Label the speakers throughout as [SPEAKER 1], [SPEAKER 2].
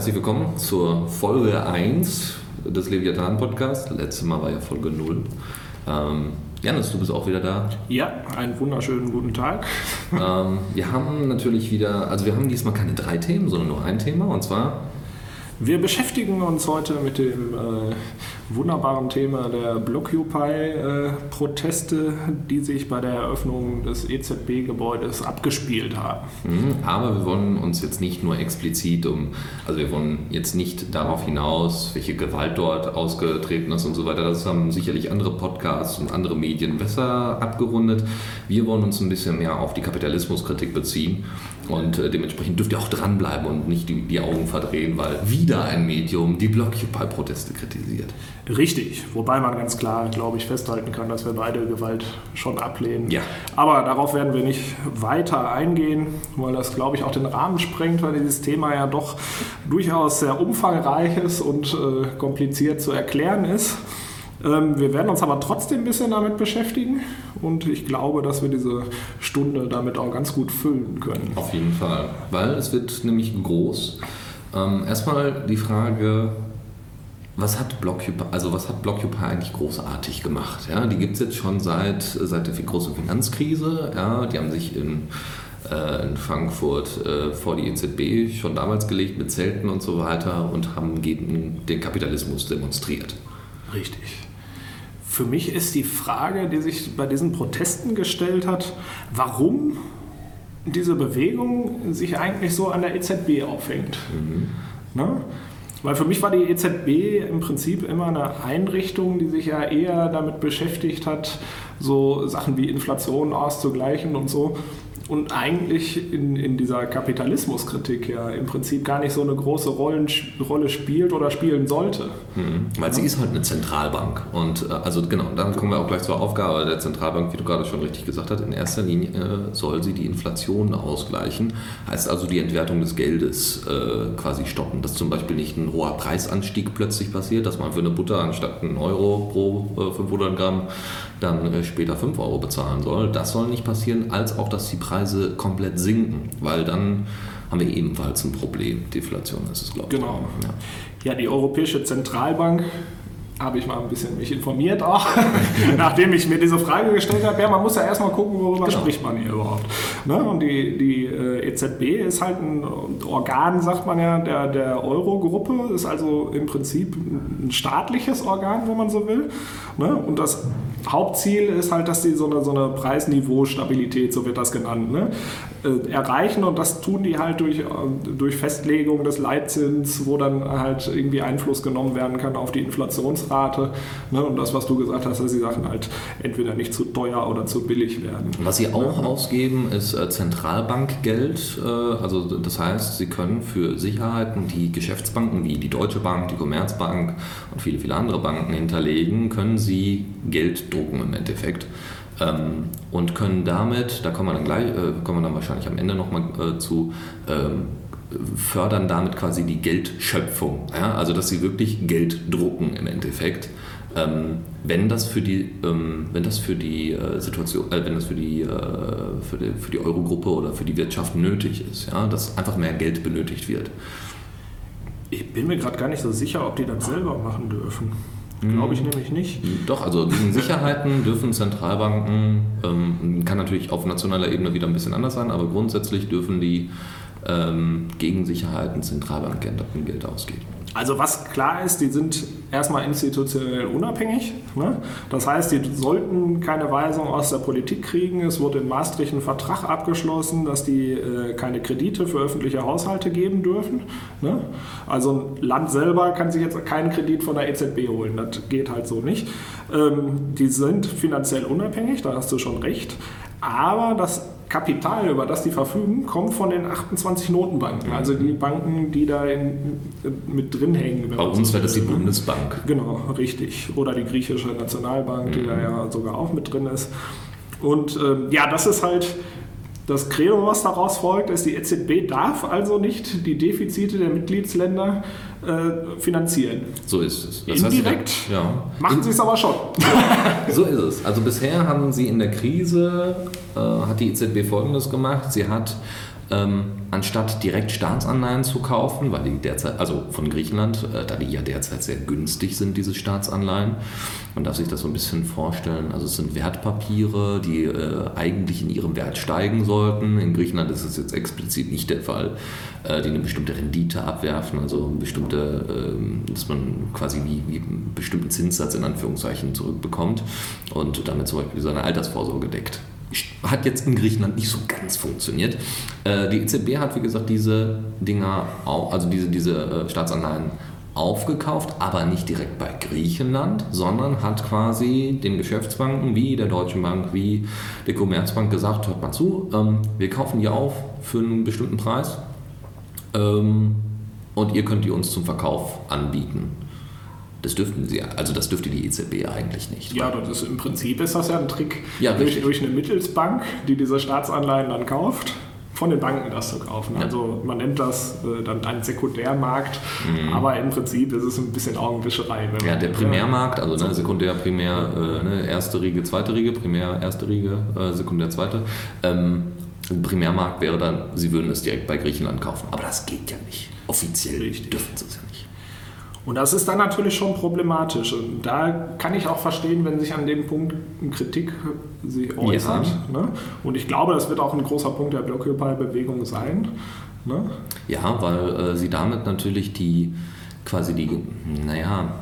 [SPEAKER 1] Herzlich willkommen zur Folge 1 des Leviathan Podcasts. Letztes Mal war ja Folge 0. Ähm, Janis, du bist auch wieder da.
[SPEAKER 2] Ja, einen wunderschönen guten Tag.
[SPEAKER 1] Ähm, wir haben natürlich wieder, also wir haben diesmal keine drei Themen, sondern nur ein Thema und zwar
[SPEAKER 2] Wir beschäftigen uns heute mit dem äh, wunderbaren Thema der Blockupy-Proteste, die sich bei der Eröffnung des EZB-Gebäudes abgespielt haben.
[SPEAKER 1] Mhm, Aber wir wollen uns jetzt nicht nur explizit um, also wir wollen jetzt nicht darauf hinaus, welche Gewalt dort ausgetreten ist und so weiter. Das haben sicherlich andere Podcasts und andere Medien besser abgerundet. Wir wollen uns ein bisschen mehr auf die Kapitalismuskritik beziehen und äh, dementsprechend dürft ihr auch dranbleiben und nicht die, die Augen verdrehen, weil wieder ein Medium die Blockupy-Proteste kritisiert.
[SPEAKER 2] Richtig, wobei man ganz klar, glaube ich, festhalten kann, dass wir beide Gewalt schon ablehnen.
[SPEAKER 1] Ja.
[SPEAKER 2] Aber darauf werden wir nicht weiter eingehen, weil das, glaube ich, auch den Rahmen sprengt, weil dieses Thema ja doch durchaus sehr umfangreich ist und äh, kompliziert zu erklären ist. Ähm, wir werden uns aber trotzdem ein bisschen damit beschäftigen und ich glaube, dass wir diese Stunde damit auch ganz gut füllen können.
[SPEAKER 1] Auf jeden Fall, weil es wird nämlich groß. Ähm, erstmal die Frage, was hat Blockupy, also was hat Blockupy eigentlich großartig gemacht? Ja, die gibt es jetzt schon seit, seit der großen Finanzkrise. Ja, die haben sich in, äh, in Frankfurt äh, vor die EZB schon damals gelegt mit Zelten und so weiter und haben gegen den Kapitalismus demonstriert.
[SPEAKER 2] Richtig. Für mich ist die Frage, die sich bei diesen Protesten gestellt hat, warum diese Bewegung sich eigentlich so an der EZB aufhängt. Ne? Weil für mich war die EZB im Prinzip immer eine Einrichtung, die sich ja eher damit beschäftigt hat, so Sachen wie Inflation auszugleichen und so. Und eigentlich in, in dieser Kapitalismuskritik ja im Prinzip gar nicht so eine große Rollen, Rolle spielt oder spielen sollte.
[SPEAKER 1] Mhm. Weil sie ist halt eine Zentralbank. Und äh, also genau, dann kommen wir auch gleich zur Aufgabe der Zentralbank, wie du gerade schon richtig gesagt hast. In erster Linie äh, soll sie die Inflation ausgleichen. Heißt also die Entwertung des Geldes äh, quasi stoppen. Dass zum Beispiel nicht ein hoher Preisanstieg plötzlich passiert, dass man für eine Butter anstatt einen Euro pro äh, 500 Gramm dann äh, später 5 Euro bezahlen soll. Das soll nicht passieren, als auch, dass die Preise komplett sinken, weil dann haben wir ebenfalls ein Problem. Deflation ist es, glaube ich.
[SPEAKER 2] Genau.
[SPEAKER 1] Ja.
[SPEAKER 2] Ja, die Europäische Zentralbank habe ich mal ein bisschen mich informiert auch, nachdem ich mir diese Frage gestellt habe. Ja, man muss ja erstmal gucken, worüber
[SPEAKER 1] Genau.
[SPEAKER 2] spricht man hier überhaupt. Ne? Und die, die äh, EZB ist halt ein Organ, sagt man ja, der, der Euro-Gruppe, ist also im Prinzip ein staatliches Organ, wenn man so will. Ne? Und das Hauptziel ist halt, dass die so eine, so eine Preisniveau-Stabilität, so wird das genannt, ne? äh, erreichen und das tun die halt durch, äh, durch Festlegung des Leitzins, wo dann halt irgendwie Einfluss genommen werden kann auf die Inflationsrate ne? und das, was du gesagt hast, dass die Sachen halt entweder nicht zu teuer oder zu billig werden.
[SPEAKER 1] Was sie auch ausgeben, ist äh, Zentralbankgeld. Also das heißt, sie können für Sicherheiten, die Geschäftsbanken wie die Deutsche Bank, die Commerzbank und viele, viele andere Banken hinterlegen, können sie Geld drucken im Endeffekt. Ähm, und können damit, da kommen wir dann gleich, äh, kommen wir dann wahrscheinlich am Ende nochmal äh, zu, ähm, fördern damit quasi die Geldschöpfung. Ja? Also dass sie wirklich Geld drucken im Endeffekt. Ähm, wenn das für die, ähm, wenn das für die äh, Situation, äh, wenn das für die, äh, für die, für die Eurogruppe oder für die Wirtschaft nötig ist, ja, dass einfach mehr Geld benötigt wird.
[SPEAKER 2] Ich bin mir gerade gar nicht so sicher, ob die das selber machen dürfen. Glaube ich nämlich nicht.
[SPEAKER 1] Doch, also diesen Sicherheiten dürfen Zentralbanken, ähm, kann natürlich auf nationaler Ebene wieder ein bisschen anders sein, aber grundsätzlich dürfen die ähm, gegen Sicherheiten Zentralbankgeld Geld ausgeben.
[SPEAKER 2] Also was klar ist, die sind erstmal institutionell unabhängig. Ne? Das heißt, die sollten keine Weisung aus der Politik kriegen. Es wurde in Maastricht ein Vertrag abgeschlossen, dass die äh, keine Kredite für öffentliche Haushalte geben dürfen. Ne? Also ein Land selber kann sich jetzt keinen Kredit von der EZB holen. Das geht halt so nicht. Ähm, die sind finanziell unabhängig, da hast du schon recht. Aber das Kapital, über das die verfügen, kommt von den 28 Notenbanken. Also die Banken, die da in, mit drin hängen.
[SPEAKER 1] Bei uns wäre das die
[SPEAKER 2] will.
[SPEAKER 1] Bundesbank.
[SPEAKER 2] Genau, richtig. Oder die griechische Nationalbank, die da ja sogar auch mit drin ist. Und ähm, ja, das ist halt das Credo, was daraus folgt, ist, die EZB darf also nicht die Defizite der Mitgliedsländer äh, finanzieren.
[SPEAKER 1] So ist es.
[SPEAKER 2] Indirekt
[SPEAKER 1] sie- ja.
[SPEAKER 2] Machen sie es aber schon.
[SPEAKER 1] So ist es. Also bisher haben sie in der Krise, äh, hat die EZB Folgendes gemacht. Sie hat ähm, anstatt direkt Staatsanleihen zu kaufen, weil die derzeit, also von Griechenland, äh, da die ja derzeit sehr günstig sind, diese Staatsanleihen, man darf sich das so ein bisschen vorstellen. Also es sind Wertpapiere, die äh, eigentlich in ihrem Wert steigen sollten. In Griechenland ist es jetzt explizit nicht der Fall, äh, die eine bestimmte Rendite abwerfen, also bestimmte, äh, dass man quasi wie, wie einen bestimmten Zinssatz in Anführungszeichen zurückbekommt und damit zum Beispiel seine Altersvorsorge deckt hat jetzt in Griechenland nicht so ganz funktioniert. Äh, die EZB hat, wie gesagt, diese Dinger, also diese, diese äh, Staatsanleihen aufgekauft, aber nicht direkt bei Griechenland, sondern hat quasi den Geschäftsbanken wie der Deutschen Bank, wie der Commerzbank gesagt, hört mal zu, ähm, wir kaufen die auf für einen bestimmten Preis ähm, und ihr könnt die uns zum Verkauf anbieten. Das dürften sie, also das dürfte die EZB eigentlich nicht.
[SPEAKER 2] Ja, das ist, im Prinzip ist das ja ein Trick ja, durch, durch, eine Mittelsbank, die diese Staatsanleihen dann kauft, von den Banken das zu kaufen. Ja. Also man nennt das äh, dann einen Sekundärmarkt, mhm. aber im Prinzip ist es ein bisschen Augenwischerei.
[SPEAKER 1] ja, der Primärmarkt, also ne, Sekundär, Primär, äh, ne, erste Riege, zweite Riege, Primär, erste Riege, äh, Sekundär, zweite. Ähm, Primärmarkt wäre dann, sie würden es direkt bei Griechenland kaufen. Aber das geht ja nicht. Offiziell Richtig. dürfen sie es ja nicht.
[SPEAKER 2] Und das ist dann natürlich schon problematisch. Und da kann ich auch verstehen, wenn sich an dem Punkt Kritik sich äußert. Ja. Ne? Und ich glaube, das wird auch ein großer Punkt der Blockupy-Bewegung sein. Ne?
[SPEAKER 1] Ja, weil äh, sie damit natürlich die quasi die, naja,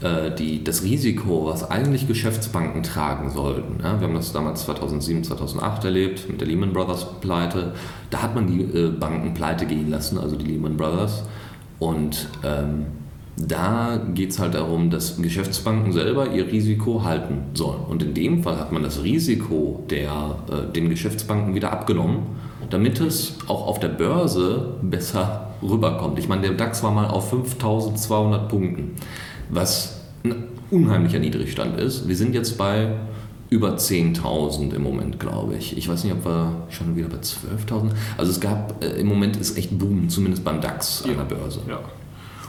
[SPEAKER 1] äh, die, das Risiko, was eigentlich Geschäftsbanken tragen sollten. Ja, wir haben das damals 2007, 2008 erlebt mit der Lehman Brothers Pleite. Da hat man die äh, Banken pleite gehen lassen, also die Lehman Brothers. Und ähm, da geht es halt darum, dass Geschäftsbanken selber ihr Risiko halten sollen. Und in dem Fall hat man das Risiko der, äh, den Geschäftsbanken wieder abgenommen, damit es auch auf der Börse besser rüberkommt. Ich meine, der DAX war mal auf 5200 Punkten, was ein unheimlicher Niedrigstand ist. Wir sind jetzt bei über 10.000 im Moment, glaube ich. Ich weiß nicht, ob wir schon wieder bei 12.000. Also es gab, äh, im Moment ist echt Boom, zumindest beim DAX ja. an der Börse.
[SPEAKER 2] Ja.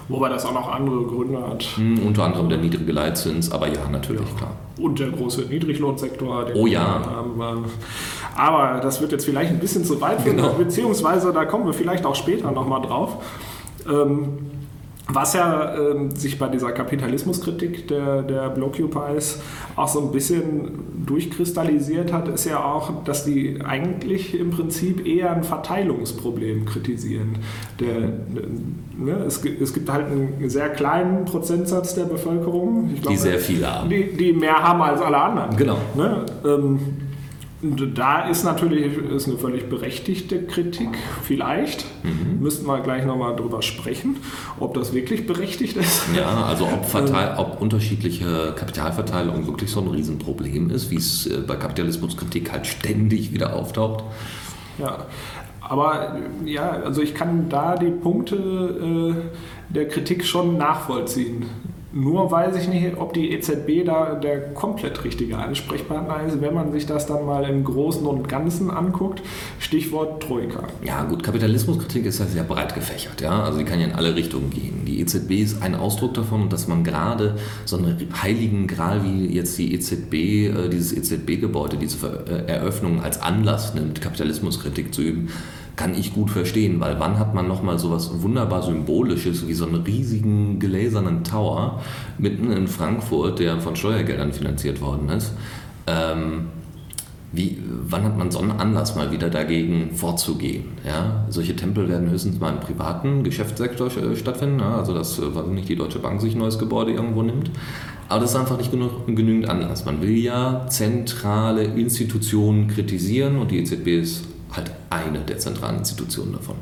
[SPEAKER 2] Wobei das auch noch andere Gründe hat.
[SPEAKER 1] Hm, unter anderem der niedrige Leitzins, aber ja, natürlich, ja. klar.
[SPEAKER 2] Und der große Niedriglohnsektor,
[SPEAKER 1] oh, ja.
[SPEAKER 2] haben. Aber das wird jetzt vielleicht ein bisschen zu weit führen, genau. beziehungsweise da kommen wir vielleicht auch später nochmal drauf. Ähm, was ja äh, sich bei dieser Kapitalismuskritik der, der Blockupies auch so ein bisschen durchkristallisiert hat, ist ja auch, dass die eigentlich im Prinzip eher ein Verteilungsproblem kritisieren. Der, ne, es, es, gibt halt einen sehr kleinen Prozentsatz der Bevölkerung,
[SPEAKER 1] glaub, die sehr viel haben.
[SPEAKER 2] Die, die, mehr haben als alle anderen.
[SPEAKER 1] Genau.
[SPEAKER 2] Ne? Ähm, da ist natürlich ist eine völlig berechtigte Kritik, vielleicht. Mhm. Müssten wir gleich nochmal drüber sprechen, ob das wirklich berechtigt ist.
[SPEAKER 1] Ja, also ob, Verteil, ob unterschiedliche Kapitalverteilung wirklich so ein Riesenproblem ist, wie es äh, bei Kapitalismuskritik halt ständig wieder auftaucht.
[SPEAKER 2] Ja, aber ja, also ich kann da die Punkte äh, der Kritik schon nachvollziehen. Nur weiß ich nicht, ob die EZB da der komplett richtige Ansprechpartner ist, wenn man sich das dann mal im Großen und Ganzen anguckt. Stichwort Troika.
[SPEAKER 1] Ja, gut, Kapitalismuskritik ist ja sehr breit gefächert. Ja? Also die kann ja in alle Richtungen gehen. Die EZB ist ein Ausdruck davon, dass man gerade so einen heiligen Gral wie jetzt die EZB, äh, dieses EZB-Gebäude, diese äh, Eröffnung als Anlass nimmt, Kapitalismuskritik zu üben kann ich gut verstehen, weil wann hat man nochmal so was wunderbar Symbolisches wie so einen riesigen gläsernen Tower mitten in Frankfurt, der von Steuergeldern finanziert worden ist. Ähm, wie, wann hat man so einen Anlass, mal wieder dagegen vorzugehen? Ja? Solche Tempel werden höchstens mal im privaten Geschäftssektor stattfinden, ja? also dass also nicht die Deutsche Bank sich ein neues Gebäude irgendwo nimmt. Aber das ist einfach nicht genug, genügend Anlass. Man will ja zentrale Institutionen kritisieren und die EZB ist halt eine der zentralen Institutionen davon.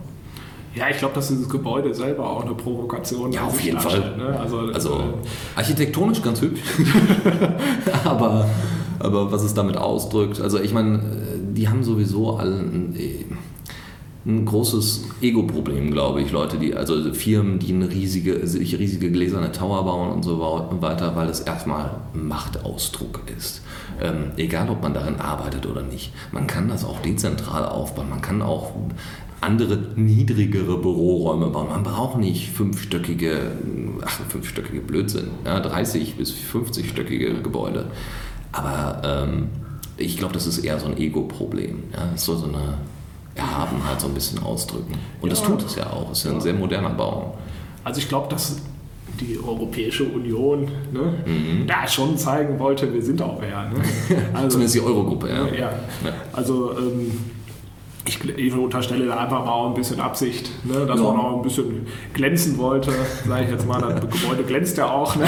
[SPEAKER 2] Ja, ich glaube, dass dieses Gebäude selber auch eine Provokation
[SPEAKER 1] Ja, auf jeden Fall. Ne? Also, also äh, architektonisch ganz hübsch, aber, aber was es damit ausdrückt, also ich meine, die haben sowieso alle ein, ein großes Ego-Problem, glaube ich, Leute, die, also Firmen, die eine riesige, sich riesige gläserne Tower bauen und so weiter, weil es erstmal Machtausdruck ist. Ähm, egal, ob man darin arbeitet oder nicht. Man kann das auch dezentral aufbauen. Man kann auch andere niedrigere Büroräume bauen. Man braucht nicht fünfstöckige, ach, fünfstöckige Blödsinn, ja, 30 bis 50-stöckige Gebäude. Aber ähm, ich glaube, das ist eher so ein Ego-Problem. Ja? so, so eine Erhaben halt so ein bisschen ausdrücken. Und das
[SPEAKER 2] Ja.
[SPEAKER 1] tut es ja auch. Es ist ja ein sehr moderner Bau.
[SPEAKER 2] Also ich glaube, dass die Europäische Union ne,
[SPEAKER 1] Mhm.
[SPEAKER 2] da schon zeigen wollte, wir sind auch wer. Ne? Also,
[SPEAKER 1] Zumindest die Eurogruppe, ja.
[SPEAKER 2] ja.
[SPEAKER 1] Ja.
[SPEAKER 2] Also ähm, ich, ich unterstelle da einfach mal auch ein bisschen Absicht, ne, dass
[SPEAKER 1] Ja.
[SPEAKER 2] man auch ein bisschen glänzen wollte, sage ich jetzt mal. Das Gebäude glänzt ja auch. Ne?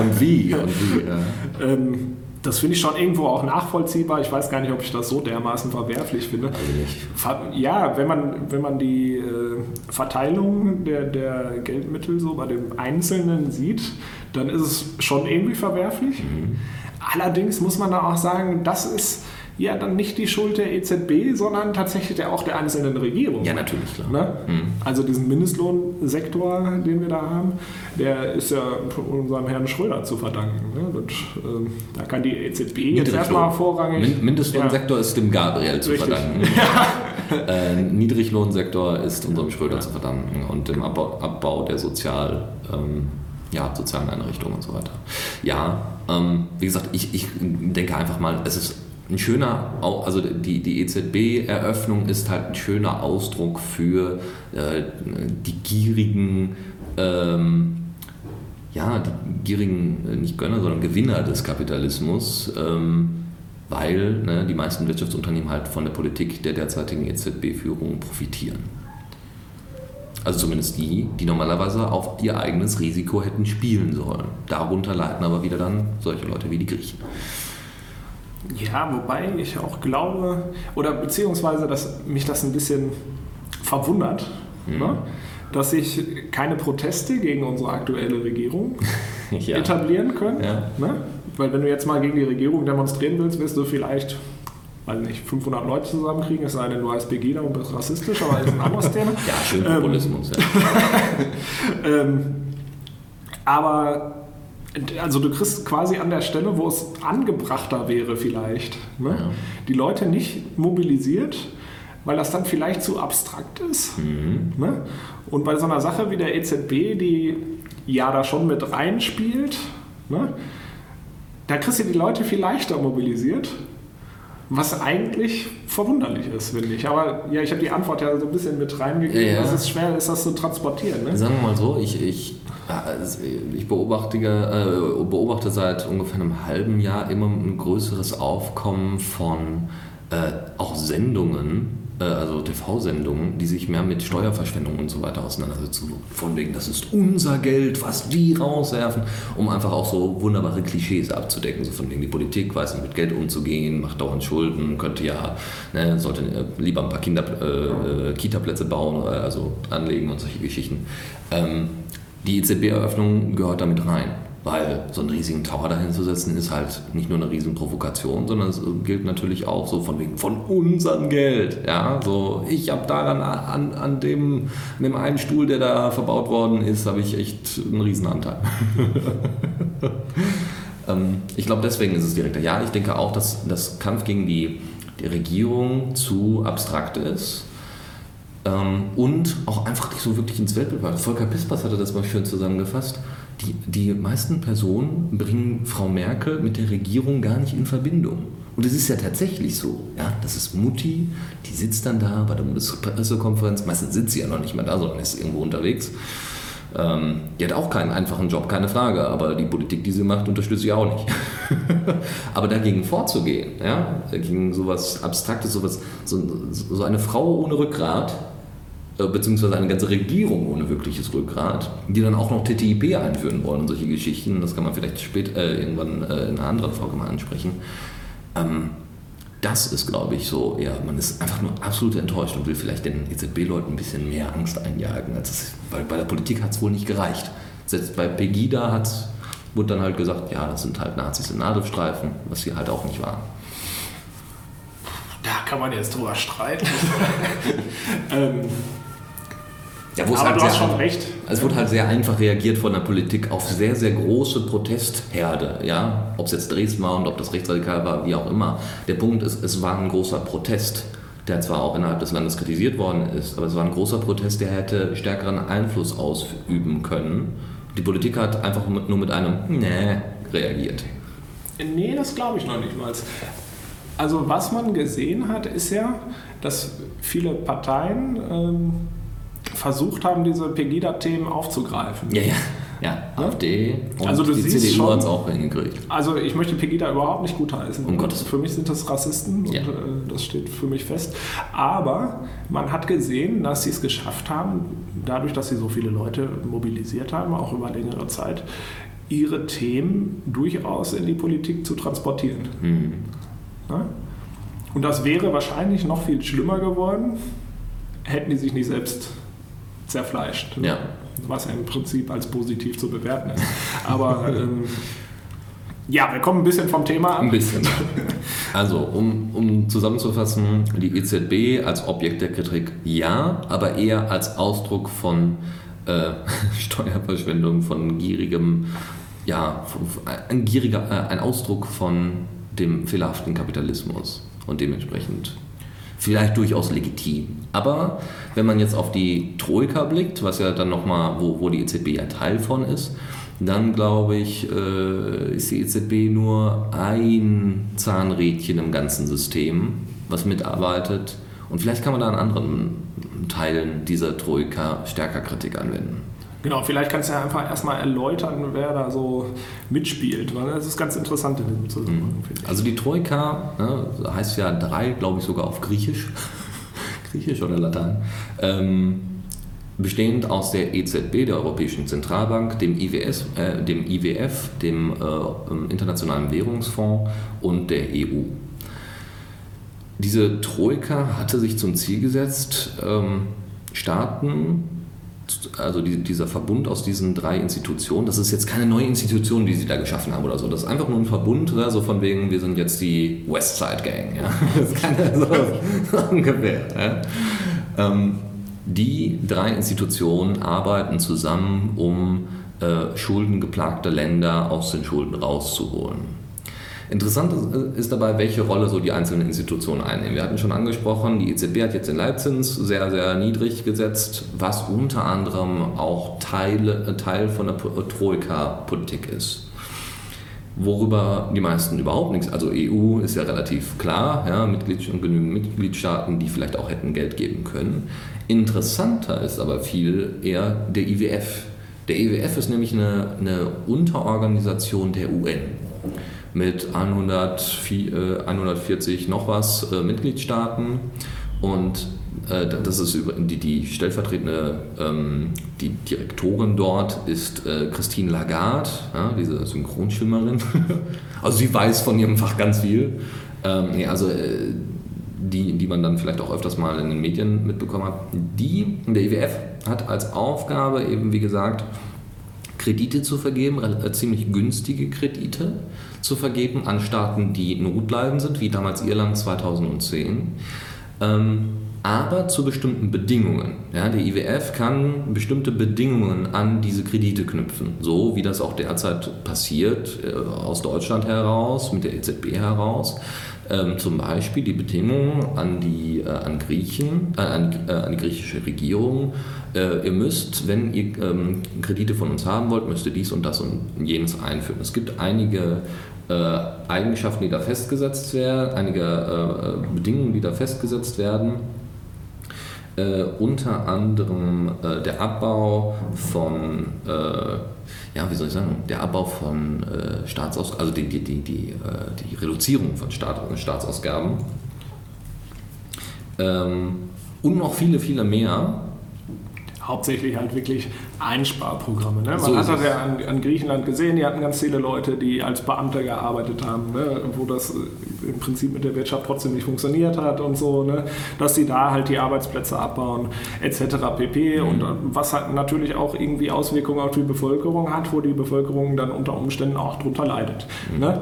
[SPEAKER 1] Und wie? Und wie ja.
[SPEAKER 2] Ähm, das finde ich schon irgendwo auch nachvollziehbar. Ich weiß gar nicht, ob ich das so dermaßen verwerflich finde.
[SPEAKER 1] Also
[SPEAKER 2] Ja, wenn man, wenn man die äh, Verteilung der, der Geldmittel so bei dem Einzelnen sieht, dann ist es schon irgendwie verwerflich. Allerdings muss man da auch sagen, das ist ja dann nicht die Schuld der EZB, sondern tatsächlich der, auch der einzelnen Regierung.
[SPEAKER 1] Ja, natürlich, klar.
[SPEAKER 2] Ne?
[SPEAKER 1] Mhm.
[SPEAKER 2] Also diesen Mindestlohnsektor, den wir da haben, der ist ja unserem Herrn Schröder zu verdanken. Ne? Und, ähm, da kann die EZB jetzt erstmal vorrangig...
[SPEAKER 1] Min Mindestlohnsektor ist dem Gabriel zu
[SPEAKER 2] Richtig.
[SPEAKER 1] verdanken. äh, Niedriglohnsektor ist unserem Schröder zu verdanken und dem Abbau, Abbau der Sozial, ähm, ja, sozialen Einrichtungen und so weiter. Ja, ähm, wie gesagt, ich, ich denke einfach mal, es ist ein schöner, also die, die EZB-Eröffnung ist halt ein schöner Ausdruck für äh, die gierigen ähm, ja, die gierigen, äh, nicht Gönner, sondern Gewinner des Kapitalismus, ähm, weil ne, die meisten Wirtschaftsunternehmen halt von der Politik der derzeitigen EZB-Führung profitieren. Also zumindest die, die normalerweise auf ihr eigenes Risiko hätten spielen sollen. Darunter leiden aber wieder dann solche Leute wie die Griechen.
[SPEAKER 2] Ja, wobei ich auch glaube, oder beziehungsweise, dass mich das ein bisschen verwundert,
[SPEAKER 1] Mhm.
[SPEAKER 2] ne? dass sich keine Proteste gegen unsere aktuelle Regierung
[SPEAKER 1] Ja.
[SPEAKER 2] etablieren können.
[SPEAKER 1] Ja.
[SPEAKER 2] Ne? Weil wenn du jetzt mal gegen die Regierung demonstrieren willst, wirst du vielleicht, weiß nicht, 500 Leute zusammenkriegen, es sei denn, du heißt Begida und bist rassistisch, aber das ist ein anderes Thema.
[SPEAKER 1] Ja, schön Populismus. ja.
[SPEAKER 2] Ähm, aber also du kriegst quasi an der Stelle, wo es angebrachter wäre vielleicht, ne?
[SPEAKER 1] Ja.
[SPEAKER 2] die Leute nicht mobilisiert, weil das dann vielleicht zu abstrakt ist.
[SPEAKER 1] Mhm.
[SPEAKER 2] Ne? Und bei so einer Sache wie der EZB, die ja da schon mit reinspielt, ne? da kriegst du die Leute viel leichter mobilisiert. Was eigentlich verwunderlich ist, finde ich. Aber ja, ich habe die Antwort ja so ein bisschen mit reingegeben.
[SPEAKER 1] Ja, ja.
[SPEAKER 2] Es ist schwer, ist das zu transportieren. Ne?
[SPEAKER 1] Sagen wir mal so, ich, ich, ich beobachte, äh, beobachte seit ungefähr einem halben Jahr immer ein größeres Aufkommen von äh, auch Sendungen, äh, also TV-Sendungen, die sich mehr mit Steuerverschwendung und so weiter auseinandersetzen. Von wegen, das ist unser Geld, was die rauswerfen, um einfach auch so wunderbare Klischees abzudecken. So von wegen, die Politik weiß nicht mit Geld umzugehen, macht dauernd Schulden, könnte ja, ne, sollte äh, lieber ein paar Kinder, äh, äh, Kita-Plätze bauen, also anlegen und solche Geschichten. Ähm, die EZB-Eröffnung gehört damit rein, weil so einen riesigen Tower dahin zu setzen ist halt nicht nur eine riesen Provokation, sondern es gilt natürlich auch so von wegen von unserem Geld. Ja, so ich habe daran an, an dem, an dem einen Stuhl, der da verbaut worden ist, habe ich echt einen riesen Anteil. ähm, ich glaube, deswegen ist es direkter. Ja, ich denke auch, dass das Kampf gegen die, die Regierung zu abstrakt ist. Ähm, und auch einfach nicht so wirklich ins Weltbild war. Volker Pispers hatte das mal schön zusammengefasst. Die, die meisten Personen bringen Frau Merkel mit der Regierung gar nicht in Verbindung. Und es ist ja tatsächlich so. Ja, das ist Mutti, die sitzt dann da bei der Bundespressekonferenz. Meistens sitzt sie ja noch nicht mal da, sondern ist irgendwo unterwegs. Ähm, die hat auch keinen einfachen Job, keine Frage, aber die Politik, die sie macht, unterstütze ich auch nicht. aber dagegen vorzugehen, ja, gegen sowas Abstraktes, sowas, so, so eine Frau ohne Rückgrat, beziehungsweise eine ganze Regierung ohne wirkliches Rückgrat, die dann auch noch TTIP einführen wollen und solche Geschichten, das kann man vielleicht später äh, irgendwann äh, in einer anderen Folge mal ansprechen. Ähm, das ist, glaube ich, so, ja, man ist einfach nur absolut enttäuscht und will vielleicht den EZB-Leuten ein bisschen mehr Angst einjagen. Als es, weil bei der Politik hat es wohl nicht gereicht. Selbst bei Pegida hat's, wurde dann halt gesagt, ja, das sind halt Nazis in Nadelstreifen, was sie halt auch nicht waren.
[SPEAKER 2] Da kann man jetzt drüber streiten. ähm,
[SPEAKER 1] Ja, wo es
[SPEAKER 2] aber
[SPEAKER 1] halt
[SPEAKER 2] du hast schon recht.
[SPEAKER 1] Es wurde halt sehr einfach reagiert von der Politik auf sehr, sehr große Protestherde. Ja? Ob es jetzt Dresden war und ob das rechtsradikal war, wie auch immer. Der Punkt ist, es war ein großer Protest, der zwar auch innerhalb des Landes kritisiert worden ist, aber es war ein großer Protest, der hätte stärkeren Einfluss ausüben können. Die Politik hat einfach mit, nur mit einem Nee reagiert.
[SPEAKER 2] Nee, das glaube ich noch nicht mal. Also was man gesehen hat, ist ja, dass viele Parteien ähm, versucht haben, diese Pegida-Themen aufzugreifen.
[SPEAKER 1] Ja, ja. Ja, AfD
[SPEAKER 2] und also du die siehst CDU hat es
[SPEAKER 1] auch hingekriegt.
[SPEAKER 2] Also ich möchte Pegida überhaupt nicht gutheißen.
[SPEAKER 1] Um Gottes
[SPEAKER 2] Für mich sind das Rassisten
[SPEAKER 1] ja.
[SPEAKER 2] und äh, das steht für mich fest. Aber man hat gesehen, dass sie es geschafft haben, dadurch, dass sie so viele Leute mobilisiert haben, auch über längere Zeit, ihre Themen durchaus in die Politik zu transportieren.
[SPEAKER 1] Mhm.
[SPEAKER 2] Ja? Und das wäre wahrscheinlich noch viel schlimmer geworden, hätten die sich nicht selbst zerfleischt.
[SPEAKER 1] Ja.
[SPEAKER 2] Was ja im Prinzip als positiv zu bewerten ist. Aber ähm, ja, wir kommen ein bisschen vom Thema ab.
[SPEAKER 1] Ein bisschen. Also, um, um zusammenzufassen, die EZB als Objekt der Kritik ja, aber eher als Ausdruck von äh, Steuerverschwendung, von gierigem, ja, ein gieriger, äh, ein Ausdruck von dem fehlerhaften Kapitalismus und dementsprechend vielleicht durchaus legitim. Aber wenn man jetzt auf die Troika blickt, was ja dann nochmal, wo, wo die EZB ja Teil von ist, dann glaube ich, äh, ist die EZB nur ein Zahnrädchen im ganzen System, was mitarbeitet. Und vielleicht kann man da an anderen Teilen dieser Troika stärker Kritik anwenden.
[SPEAKER 2] Genau, vielleicht kannst du ja einfach erstmal erläutern, wer da so mitspielt, weil das ist ganz interessant in diesem Zusammenhang.
[SPEAKER 1] Mhm. Also die Troika ne, heißt ja drei, glaube ich sogar auf Griechisch, Griechisch oder Latein, ähm, bestehend aus der EZB, der Europäischen Zentralbank, dem, IWS, äh, dem IWF, dem äh, Internationalen Währungsfonds und der EU. Diese Troika hatte sich zum Ziel gesetzt, ähm, Staaten also die, dieser Verbund aus diesen drei Institutionen, das ist jetzt keine neue Institution, die sie da geschaffen haben oder so. Das ist einfach nur ein Verbund, ja, so von wegen, wir sind jetzt die Westside Gang. Ja. Das ist keine so, so ungefähr. Ja. Ähm, die drei Institutionen arbeiten zusammen, um äh, schuldengeplagte Länder aus den Schulden rauszuholen. Interessant ist dabei, welche Rolle so die einzelnen Institutionen einnehmen. Wir hatten schon angesprochen, die EZB hat jetzt den Leitzins sehr, sehr niedrig gesetzt, was unter anderem auch Teil, Teil von der Troika-Politik ist. Worüber die meisten überhaupt nichts, also EU ist ja relativ klar, ja, Mitglied, genügend Mitgliedstaaten, die vielleicht auch hätten Geld geben können. Interessanter ist aber viel eher der IWF. Der IWF ist nämlich eine, eine Unterorganisation der UN mit 100, 140 noch was äh, Mitgliedstaaten und äh, das ist die, die stellvertretende ähm, die Direktorin dort ist äh, Christine Lagarde, diese Synchronschwimmerin. also sie weiß von ihrem Fach ganz viel. Ähm, also äh, die, die man dann vielleicht auch öfters mal in den Medien mitbekommen hat. Die, der IWF hat als Aufgabe eben, wie gesagt, Kredite zu vergeben, äh, ziemlich günstige Kredite zu vergeben an Staaten, die notleidend sind, wie damals Irland 2010. Ähm, aber zu bestimmten Bedingungen. Ja, der IWF kann bestimmte Bedingungen an diese Kredite knüpfen, so wie das auch derzeit passiert äh, aus Deutschland heraus, mit der EZB heraus. Ähm, zum Beispiel die Bedingungen an die, äh, an, Griechen, äh, an, äh, an, die griechische Regierung. Äh, ihr müsst, wenn ihr ähm, Kredite von uns haben wollt, müsst ihr dies und das und jenes einführen. Es gibt einige äh, Eigenschaften, die da festgesetzt werden, einige äh, Bedingungen, die da festgesetzt werden unter anderem der Abbau von, ja, wie soll ich sagen, der Abbau von äh, Staatsausgaben, also die, die, die, die, äh, die Reduzierung von Staat, Staatsausgaben. Ähm, und noch viele, viele mehr
[SPEAKER 2] hauptsächlich halt wirklich Einsparprogramme. Ne? Man so hat das ja an, an, Griechenland gesehen, die hatten ganz viele Leute, die als Beamte gearbeitet haben, ne? wo das äh, im Prinzip mit der Wirtschaft trotzdem nicht funktioniert hat und so, ne? dass sie da halt die Arbeitsplätze abbauen etc. pp. Mhm. Und äh, was halt natürlich auch irgendwie Auswirkungen auf die Bevölkerung hat, wo die Bevölkerung dann unter Umständen auch drunter leidet. Mhm. Ne?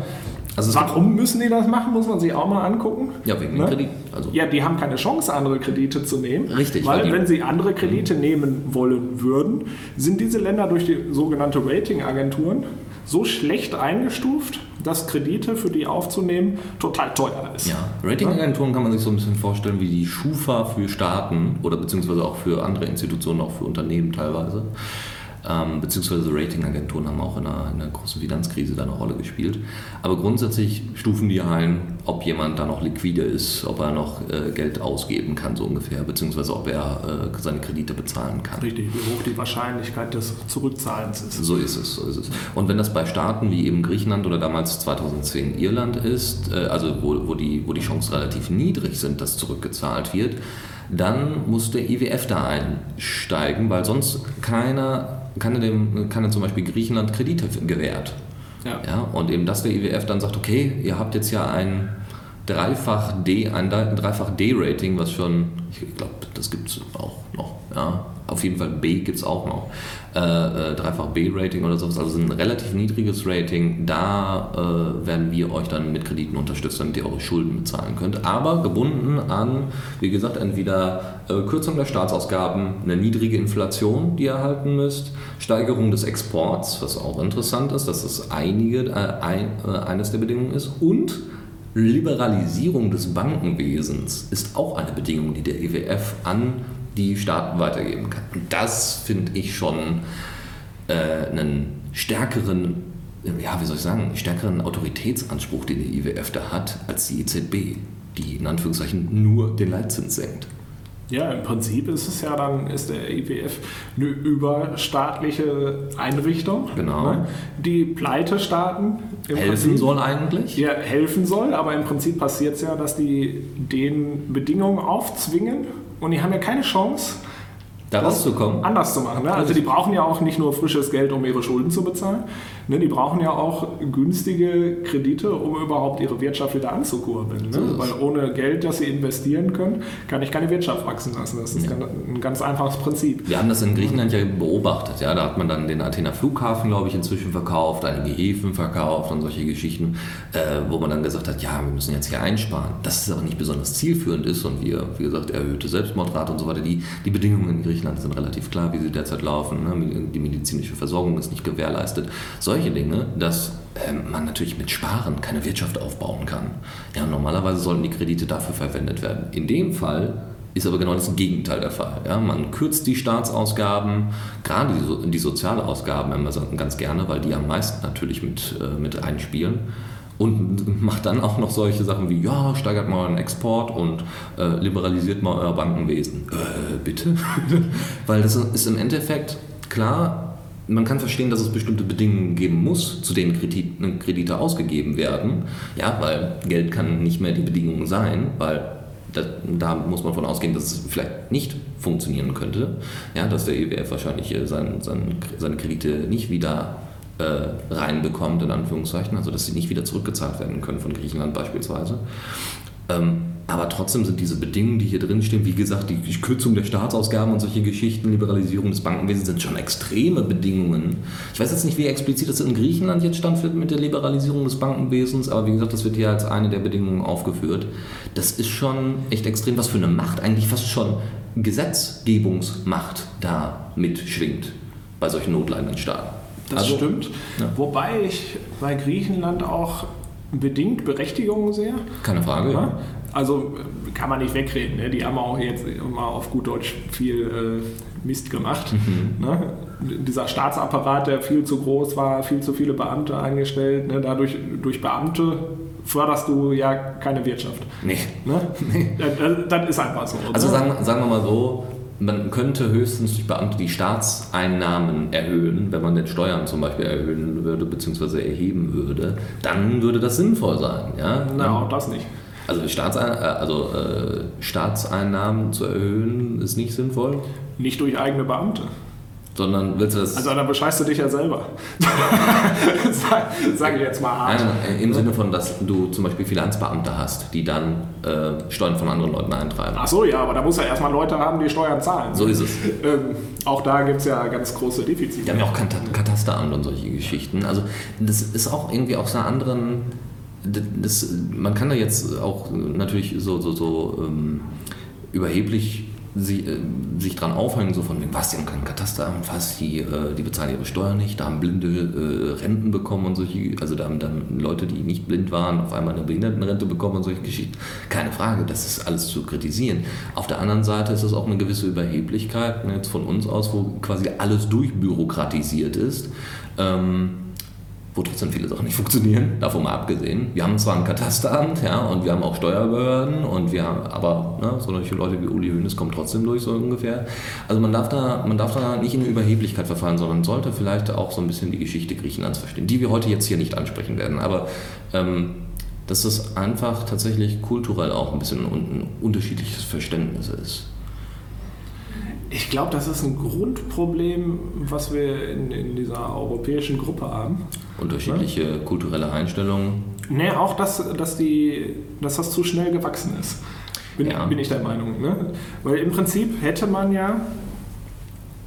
[SPEAKER 2] Also Warum müssen die das machen, muss man sich auch mal angucken.
[SPEAKER 1] Ja, wegen ne? Kredit.
[SPEAKER 2] Also ja, die haben keine Chance, andere Kredite zu nehmen.
[SPEAKER 1] Richtig.
[SPEAKER 2] Weil, weil wenn sie andere Kredite mhm. nehmen wollen würden, sind diese Länder durch die sogenannte Ratingagenturen so schlecht eingestuft, dass Kredite für die aufzunehmen total teuer ist.
[SPEAKER 1] Ja, Ratingagenturen kann man sich so ein bisschen vorstellen wie die Schufa für Staaten oder beziehungsweise auch für andere Institutionen, auch für Unternehmen teilweise. Ähm, beziehungsweise Ratingagenturen haben auch in einer, in einer, großen Finanzkrise da eine Rolle gespielt. Aber grundsätzlich stufen die ein, ob jemand da noch liquide ist, ob er noch äh, Geld ausgeben kann, so ungefähr, beziehungsweise ob er äh, seine Kredite bezahlen kann.
[SPEAKER 2] Richtig, wie hoch die Wahrscheinlichkeit des Zurückzahlens ist.
[SPEAKER 1] So ist es, so ist es. Und wenn das bei Staaten wie eben Griechenland oder damals 2010 Irland ist, äh, also wo, wo, die, wo die Chancen relativ niedrig sind, dass zurückgezahlt wird, dann muss der IWF da einsteigen, weil sonst keiner, keiner, dem, keiner zum Beispiel Griechenland Kredite gewährt. Ja. ja. Und eben, dass der IWF dann sagt, okay, ihr habt jetzt ja ein Dreifach D, ein Dreifach D-Rating, was schon, ich glaube, das gibt es auch noch, ja. Auf jeden Fall B gibt es auch noch. Äh, äh, Dreifach B-Rating oder sowas, also ein relativ niedriges Rating. Da äh, werden wir euch dann mit Krediten unterstützen, damit ihr eure Schulden bezahlen könnt. Aber gebunden an, wie gesagt, entweder äh, Kürzung der Staatsausgaben, eine niedrige Inflation, die ihr erhalten müsst, Steigerung des Exports, was auch interessant ist, dass das einige, äh, ein, äh, eines der Bedingungen ist, und Liberalisierung des Bankenwesens ist auch eine Bedingung, die der EWF an die Staaten weitergeben kann. Und das finde ich schon äh, einen stärkeren, ja, wie soll ich sagen, stärkeren Autoritätsanspruch, den der IWF da hat, als die EZB, die in Anführungszeichen nur den Leitzins senkt.
[SPEAKER 2] Ja, im Prinzip ist es ja dann, ist der IWF eine überstaatliche Einrichtung,
[SPEAKER 1] genau. ne,
[SPEAKER 2] die Pleitestaaten
[SPEAKER 1] helfen Prinzip, soll eigentlich.
[SPEAKER 2] Ja, helfen soll, aber im Prinzip passiert es ja, dass die den Bedingungen aufzwingen, und die haben ja keine Chance,
[SPEAKER 1] da rauszukommen.
[SPEAKER 2] Anders zu machen. Ne? Also die brauchen ja auch nicht nur frisches Geld, um ihre Schulden zu bezahlen. Ne? Die brauchen ja auch günstige Kredite, um überhaupt ihre Wirtschaft wieder anzukurbeln. Ne? So Weil ohne Geld, das sie investieren können, kann ich keine Wirtschaft wachsen lassen. Das ist ja. ein ganz einfaches Prinzip.
[SPEAKER 1] Wir haben das in Griechenland ja beobachtet. Ja? Da hat man dann den Athener Flughafen, glaube ich, inzwischen verkauft, einige Häfen verkauft und solche Geschichten, äh, wo man dann gesagt hat, ja, wir müssen jetzt hier einsparen. Dass es aber nicht besonders zielführend ist und wir, wie gesagt, erhöhte Selbstmordrate und so weiter, die, die Bedingungen in Griechenland Griechenland sind relativ klar, wie sie derzeit laufen. Ne? Die medizinische Versorgung ist nicht gewährleistet. Solche Dinge, dass ähm, man natürlich mit Sparen keine Wirtschaft aufbauen kann. Ja, normalerweise sollten die Kredite dafür verwendet werden. In dem Fall ist aber genau das Gegenteil der Fall. Ja, man kürzt die Staatsausgaben, gerade die, die Sozialausgaben immer ganz gerne, weil die am meisten natürlich mit, äh, mit einspielen und macht dann auch noch solche Sachen wie, ja, steigert mal den Export und äh, liberalisiert mal euer Bankenwesen. Äh, bitte? Weil das ist im Endeffekt klar, man kann verstehen, dass es bestimmte Bedingungen geben muss, zu denen Kredite, Kredite ausgegeben werden. Ja, weil Geld kann nicht mehr die Bedingungen sein, weil da, da, muss man von ausgehen, dass es vielleicht nicht funktionieren könnte. Ja, dass der EWF wahrscheinlich äh, sein, sein, seine Kredite nicht wieder äh, reinbekommt, in Anführungszeichen, also dass sie nicht wieder zurückgezahlt werden können von Griechenland beispielsweise. Ähm, aber trotzdem sind diese Bedingungen, die hier drin stehen, wie gesagt, die Kürzung der Staatsausgaben und solche Geschichten, Liberalisierung des Bankenwesens sind schon extreme Bedingungen. Ich weiß jetzt nicht, wie explizit das in Griechenland jetzt standfällt mit der Liberalisierung des Bankenwesens, aber wie gesagt, das wird hier als eine der Bedingungen aufgeführt. Das ist schon echt extrem, was für eine Macht, eigentlich fast schon Gesetzgebungsmacht da mitschwingt bei solchen notleidenden Staaten.
[SPEAKER 2] Das also, stimmt. Ja. Wobei ich bei Griechenland auch bedingt Berechtigungen sehe.
[SPEAKER 1] Keine Frage. Ja.
[SPEAKER 2] Also kann man nicht wegreden. Ne? Die haben auch jetzt mal auf gut Deutsch viel äh, Mist gemacht. Mhm. Ne? Dieser Staatsapparat, der viel zu groß war, viel zu viele Beamte eingestellt. Ne? Dadurch durch Beamte förderst du ja keine Wirtschaft.
[SPEAKER 1] Nee. Ne? nee.
[SPEAKER 2] Das, das, ist einfach so.
[SPEAKER 1] Also sagen, sagen wir mal so, man könnte höchstens durch Beamte die Staatseinnahmen erhöhen, wenn man den Steuern zum Beispiel erhöhen würde, beziehungsweise erheben würde, dann würde das sinnvoll sein. Ja?
[SPEAKER 2] Na, auch das nicht.
[SPEAKER 1] Also, Staatsein äh, also äh, Staatseinnahmen zu erhöhen ist nicht sinnvoll?
[SPEAKER 2] Nicht durch eigene Beamte.
[SPEAKER 1] Sondern willst du das.
[SPEAKER 2] Also dann bescheißt du dich ja selber. sag, ich jetzt mal hart.
[SPEAKER 1] Nein, Im Sinne von, dass du zum Beispiel Finanzbeamte hast, die dann äh, Steuern von anderen Leuten eintreiben.
[SPEAKER 2] Ach so, ja, aber da muss ja erstmal Leute haben, die Steuern zahlen.
[SPEAKER 1] So ist es.
[SPEAKER 2] Ähm, auch da gibt es ja ganz große Defizite.
[SPEAKER 1] Wir haben ja auch Katasteramt und solche Geschichten. Also das ist auch irgendwie aus einer anderen. Das, man kann da jetzt auch natürlich so, so, so ähm, überheblich sie, äh, sich dran aufhängen, so von wegen, was, die haben kein Katasteramt, was, die, äh, die bezahlen ihre Steuern nicht, da haben Blinde äh, Renten bekommen und solche, also da haben dann Leute, die nicht blind waren, auf einmal eine Behindertenrente bekommen und solche Geschichten. Keine Frage, das ist alles zu kritisieren. Auf der anderen Seite ist es auch eine gewisse Überheblichkeit, ne, jetzt von uns aus, wo quasi alles durchbürokratisiert ist. Ähm, wo trotzdem viele Sachen nicht funktionieren, davon mal abgesehen. Wir haben zwar ein Katasteramt, ja, und wir haben auch Steuerbehörden, und wir haben, aber ne, solche Leute wie Uli Hoeneß kommen trotzdem durch, so ungefähr. Also man darf, da, man darf da nicht in Überheblichkeit verfallen, sondern sollte vielleicht auch so ein bisschen die Geschichte Griechenlands verstehen, die wir heute jetzt hier nicht ansprechen werden. Aber ähm, dass es einfach tatsächlich kulturell auch ein bisschen ein unterschiedliches Verständnis ist.
[SPEAKER 2] Ich glaube, das ist ein Grundproblem, was wir in, in dieser europäischen Gruppe haben.
[SPEAKER 1] Unterschiedliche ja? kulturelle Einstellungen.
[SPEAKER 2] Nee, auch, dass, dass, die, dass das zu schnell gewachsen ist. Bin, ja. bin ich der Meinung. Ne? Weil im Prinzip hätte man ja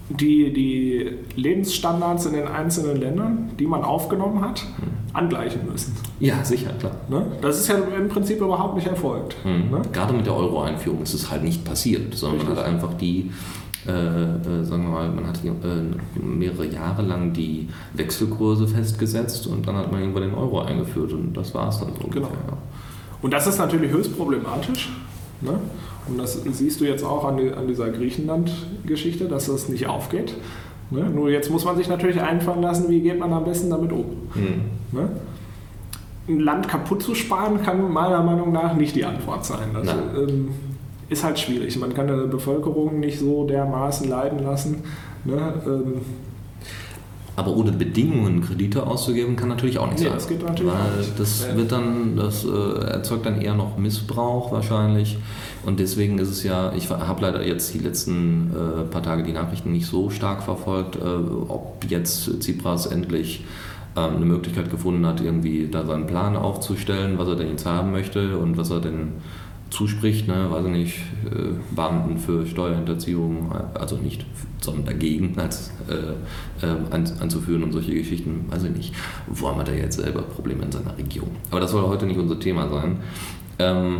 [SPEAKER 2] die, die Lebensstandards in den einzelnen Ländern, die man aufgenommen hat, hm. angleichen müssen.
[SPEAKER 1] Ja, sicher, klar.
[SPEAKER 2] Ne? Das ist ja im Prinzip überhaupt nicht erfolgt.
[SPEAKER 1] Hm. Ne? Gerade mit der Euro-Einführung ist es halt nicht passiert, sondern Richtig. man hat einfach die sagen wir mal, man hat äh, mehrere Jahre lang die Wechselkurse festgesetzt und dann hat man irgendwann den Euro eingeführt und das war es dann so.
[SPEAKER 2] Genau. Ungefähr, ja. Und das ist natürlich höchst problematisch. Ne? Und das siehst du jetzt auch an, die, an dieser Griechenland-Geschichte, dass das nicht aufgeht. Ne? Nur jetzt muss man sich natürlich einfallen lassen, wie geht man am besten damit um. Mhm. Ne? Ein Land kaputt zu sparen, kann meiner Meinung nach nicht die Antwort sein. Also, ähm, ist halt schwierig. Man kann eine Bevölkerung nicht so dermaßen leiden lassen. Ne? Ähm,
[SPEAKER 1] aber ohne Bedingungen Kredite auszugeben, kann natürlich auch nicht nee, sein.
[SPEAKER 2] Das geht natürlich
[SPEAKER 1] Weil
[SPEAKER 2] nicht.
[SPEAKER 1] Das wird dann, das äh, erzeugt dann eher noch Missbrauch wahrscheinlich. Und deswegen ist es ja, ich habe leider jetzt die letzten äh, paar Tage die Nachrichten nicht so stark verfolgt, äh, ob jetzt Tsipras endlich ähm, eine Möglichkeit gefunden hat, irgendwie da seinen Plan aufzustellen, was er denn jetzt haben möchte und was er denn zuspricht, ne, weiß ich nicht, äh, Beamten für Steuerhinterziehung, also nicht, sondern dagegen als, äh, äh, an, anzuführen und solche Geschichten, weiß ich nicht. Wo haben wir da jetzt selber Probleme in seiner Regierung? Aber das soll heute nicht unser Thema sein. Ähm,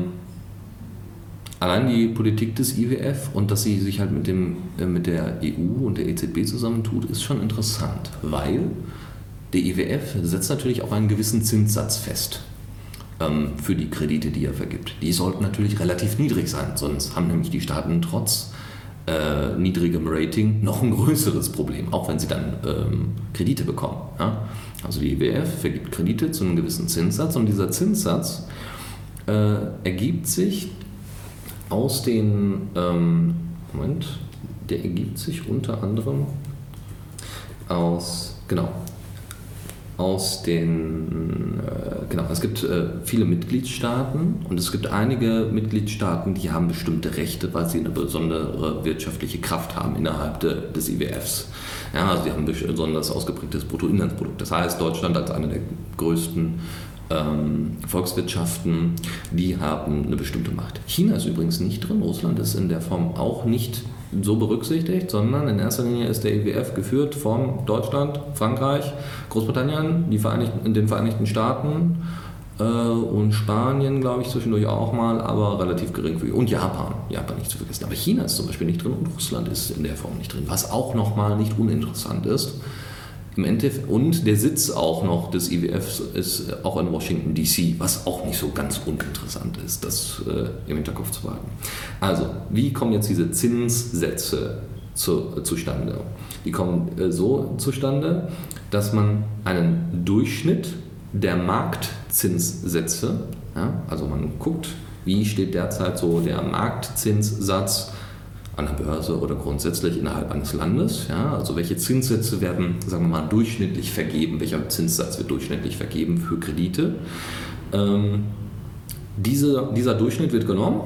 [SPEAKER 1] allein die Politik des IWF und dass sie sich halt mit, dem, äh, mit der EU und der EZB zusammentut, ist schon interessant, weil der IWF setzt natürlich auch einen gewissen Zinssatz fest für die Kredite, die er vergibt. Die sollten natürlich relativ niedrig sein, sonst haben nämlich die Staaten trotz äh, niedrigem Rating noch ein größeres Problem, auch wenn sie dann ähm, Kredite bekommen. Ja? Also die IWF vergibt Kredite zu einem gewissen Zinssatz und dieser Zinssatz äh, ergibt sich aus den, ähm, Moment, der ergibt sich unter anderem aus, genau, aus den, äh, genau, es gibt äh, viele Mitgliedstaaten und es gibt einige Mitgliedstaaten, die haben bestimmte Rechte, weil sie eine besondere wirtschaftliche Kraft haben innerhalb de, des IWFs. Ja, also sie haben ein besonders ausgeprägtes Bruttoinlandsprodukt. Das heißt, Deutschland als eine der größten ähm, Volkswirtschaften, die haben eine bestimmte Macht. China ist übrigens nicht drin, Russland ist in der Form auch nicht so berücksichtigt, sondern in erster Linie ist der IWF e geführt von Deutschland, Frankreich, Großbritannien, die Vereinigten, den Vereinigten Staaten äh, und Spanien, glaube ich, zwischendurch auch mal, aber relativ gering. Und Japan, Japan nicht zu vergessen. Aber China ist zum Beispiel nicht drin und Russland ist in der Form nicht drin, was auch nochmal nicht uninteressant ist. Im Endeffekt, und der Sitz auch noch des IWFs ist auch in Washington DC, was auch nicht so ganz uninteressant ist, das äh, im Hinterkopf zu behalten. Also, wie kommen jetzt diese Zinssätze zu, zustande? Die kommen äh, so zustande, dass man einen Durchschnitt der Marktzinssätze, ja, also man guckt, wie steht derzeit so der Marktzinssatz an der Börse oder grundsätzlich innerhalb eines Landes. Ja? Also welche Zinssätze werden, sagen wir mal, durchschnittlich vergeben, welcher Zinssatz wird durchschnittlich vergeben für Kredite. Ähm, diese, dieser Durchschnitt wird genommen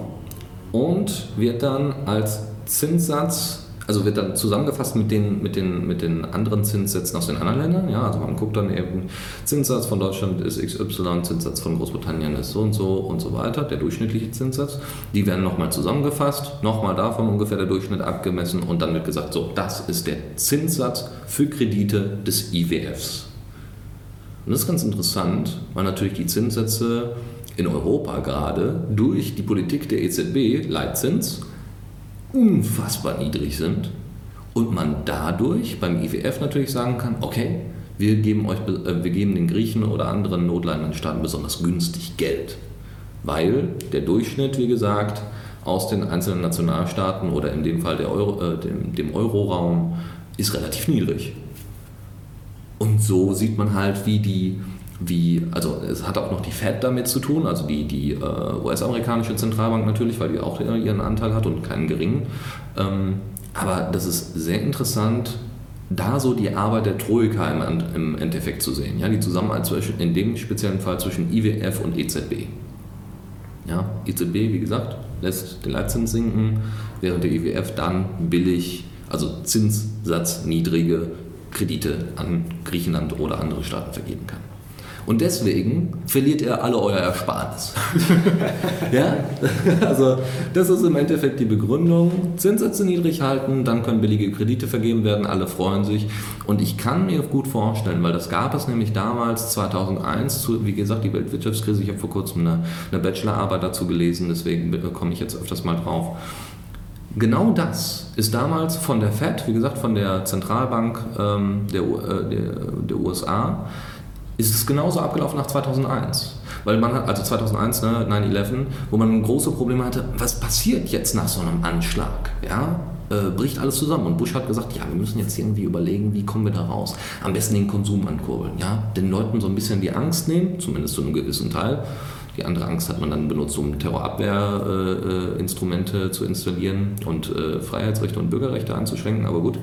[SPEAKER 1] und wird dann als Zinssatz also wird dann zusammengefasst mit den, mit den, mit den anderen Zinssätzen aus den anderen Ländern. Ja, also man guckt dann eben, Zinssatz von Deutschland ist XY, Zinssatz von Großbritannien ist so und so und so weiter, der durchschnittliche Zinssatz. Die werden nochmal zusammengefasst, nochmal davon ungefähr der Durchschnitt abgemessen und dann wird gesagt, so, das ist der Zinssatz für Kredite des IWFs. Und das ist ganz interessant, weil natürlich die Zinssätze in Europa gerade durch die Politik der EZB, Leitzins, unfassbar niedrig sind und man dadurch beim IWF natürlich sagen kann, okay, wir geben, euch, äh, wir geben den Griechen oder anderen notleidenden Staaten besonders günstig Geld, weil der Durchschnitt, wie gesagt, aus den einzelnen Nationalstaaten oder in dem Fall der Euro, äh, dem, dem Euroraum ist relativ niedrig. Und so sieht man halt, wie die, wie, also es hat auch noch die Fed damit zu tun, also die, die äh, US-amerikanische Zentralbank natürlich, weil die auch ihren Anteil hat und keinen geringen. Ähm, aber das ist sehr interessant, da so die Arbeit der Troika im, im Endeffekt zu sehen. Ja, die Zusammenarbeit zwischen, in dem speziellen Fall zwischen IWF und EZB. Ja, EZB, wie gesagt, lässt den Leitzins sinken, während der IWF dann billig, also Zinssatz niedrige Kredite an Griechenland oder andere Staaten vergeben kann. Und deswegen verliert er alle euer Ersparnis. ja? Also, das ist im Endeffekt die Begründung. Zinssätze niedrig halten, dann können billige Kredite vergeben werden, alle freuen sich. Und ich kann mir gut vorstellen, weil das gab es nämlich damals, 2001, zu, wie gesagt, die Weltwirtschaftskrise. Ich habe vor kurzem eine, eine Bachelorarbeit dazu gelesen, deswegen komme ich jetzt öfters mal drauf. Genau das ist damals von der Fed, wie gesagt, von der Zentralbank ähm, der, äh, der, der USA, ist es genauso abgelaufen nach 2001. Weil man hat, also 2001, ne, 9-11, wo man große Probleme hatte, was passiert jetzt nach so einem Anschlag? Ja? Äh, bricht alles zusammen. Und Bush hat gesagt, ja, wir müssen jetzt irgendwie überlegen, wie kommen wir da raus. Am besten den Konsum ankurbeln. Ja? Den Leuten so ein bisschen die Angst nehmen, zumindest zu einem gewissen Teil. Die andere Angst hat man dann benutzt, um Terrorabwehrinstrumente äh, zu installieren und äh, Freiheitsrechte und Bürgerrechte einzuschränken, aber gut.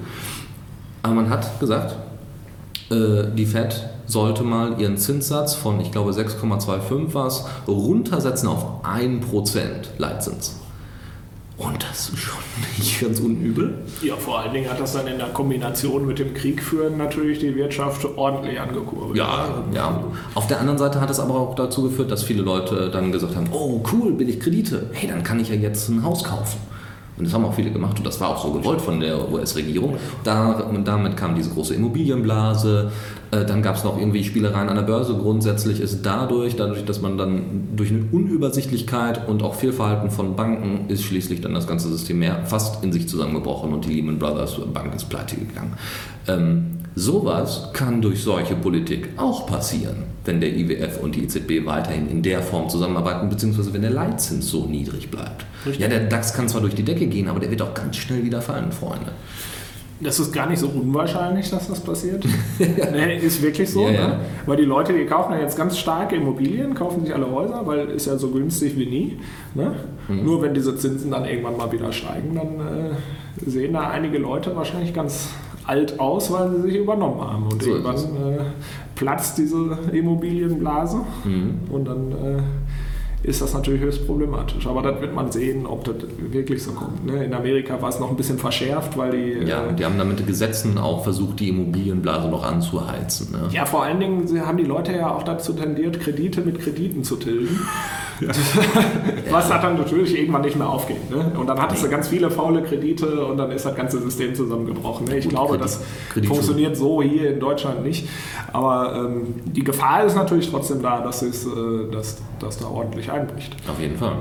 [SPEAKER 1] Aber man hat gesagt, äh, die Fed sollte mal ihren Zinssatz von, ich glaube 6,25 war es, runtersetzen auf 1% Leitzins. Und das ist schon nicht ganz unübel.
[SPEAKER 2] Ja, vor allen Dingen hat das dann in der Kombination mit dem Krieg führen natürlich die Wirtschaft ordentlich angekurbelt.
[SPEAKER 1] Ja, ja. Auf der anderen Seite hat es aber auch dazu geführt, dass viele Leute dann gesagt haben, oh cool, bin ich Kredite. Hey, dann kann ich ja jetzt ein Haus kaufen. Und das haben auch viele gemacht und das war auch so gewollt von der US-Regierung. Da, damit kam diese große Immobilienblase. Äh, dann gab es noch irgendwie Spielereien an der Börse. Grundsätzlich ist dadurch, dadurch, dass man dann durch eine Unübersichtlichkeit und auch Fehlverhalten von Banken ist schließlich dann das ganze System mehr fast in sich zusammengebrochen und die Lehman Brothers Bank ist pleite gegangen. Sowas kann durch solche Politik auch passieren, wenn der IWF und die EZB weiterhin in der Form zusammenarbeiten, beziehungsweise wenn der Leitzins so niedrig bleibt. Richtig. Ja, der DAX kann zwar durch die Decke gehen, aber der wird auch ganz schnell wieder fallen, Freunde.
[SPEAKER 2] Das ist gar nicht so unwahrscheinlich, dass das passiert. nee, ist wirklich so. Ja, ja. Ne? Weil die Leute, die kaufen ja jetzt ganz starke Immobilien, kaufen sich alle Häuser, weil ist ja so günstig wie nie. Ne? Mhm. Nur wenn diese Zinsen dann irgendwann mal wieder steigen, dann äh, sehen da einige Leute wahrscheinlich ganz alt aus, weil sie sich übernommen haben. Und so irgendwann äh, platzt diese Immobilienblase mhm. und dann äh, ist das natürlich höchst problematisch. Aber dann wird man sehen, ob das wirklich so kommt. Ne? In Amerika war es noch ein bisschen verschärft, weil die.
[SPEAKER 1] Ja,
[SPEAKER 2] äh,
[SPEAKER 1] die haben damit Gesetzen auch versucht, die Immobilienblase noch anzuheizen. Ne?
[SPEAKER 2] Ja, vor allen Dingen haben die Leute ja auch dazu tendiert, Kredite mit Krediten zu tilgen. Ja. Was hat dann natürlich irgendwann nicht mehr aufgeht. Ne? Und dann hattest du ganz viele faule Kredite und dann ist das ganze System zusammengebrochen. Ne? Ich Gut, glaube, das Kredit funktioniert so hier in Deutschland nicht. Aber ähm, die Gefahr ist natürlich trotzdem da, dass, es, äh, dass, dass da ordentlich einbricht.
[SPEAKER 1] Auf jeden Fall.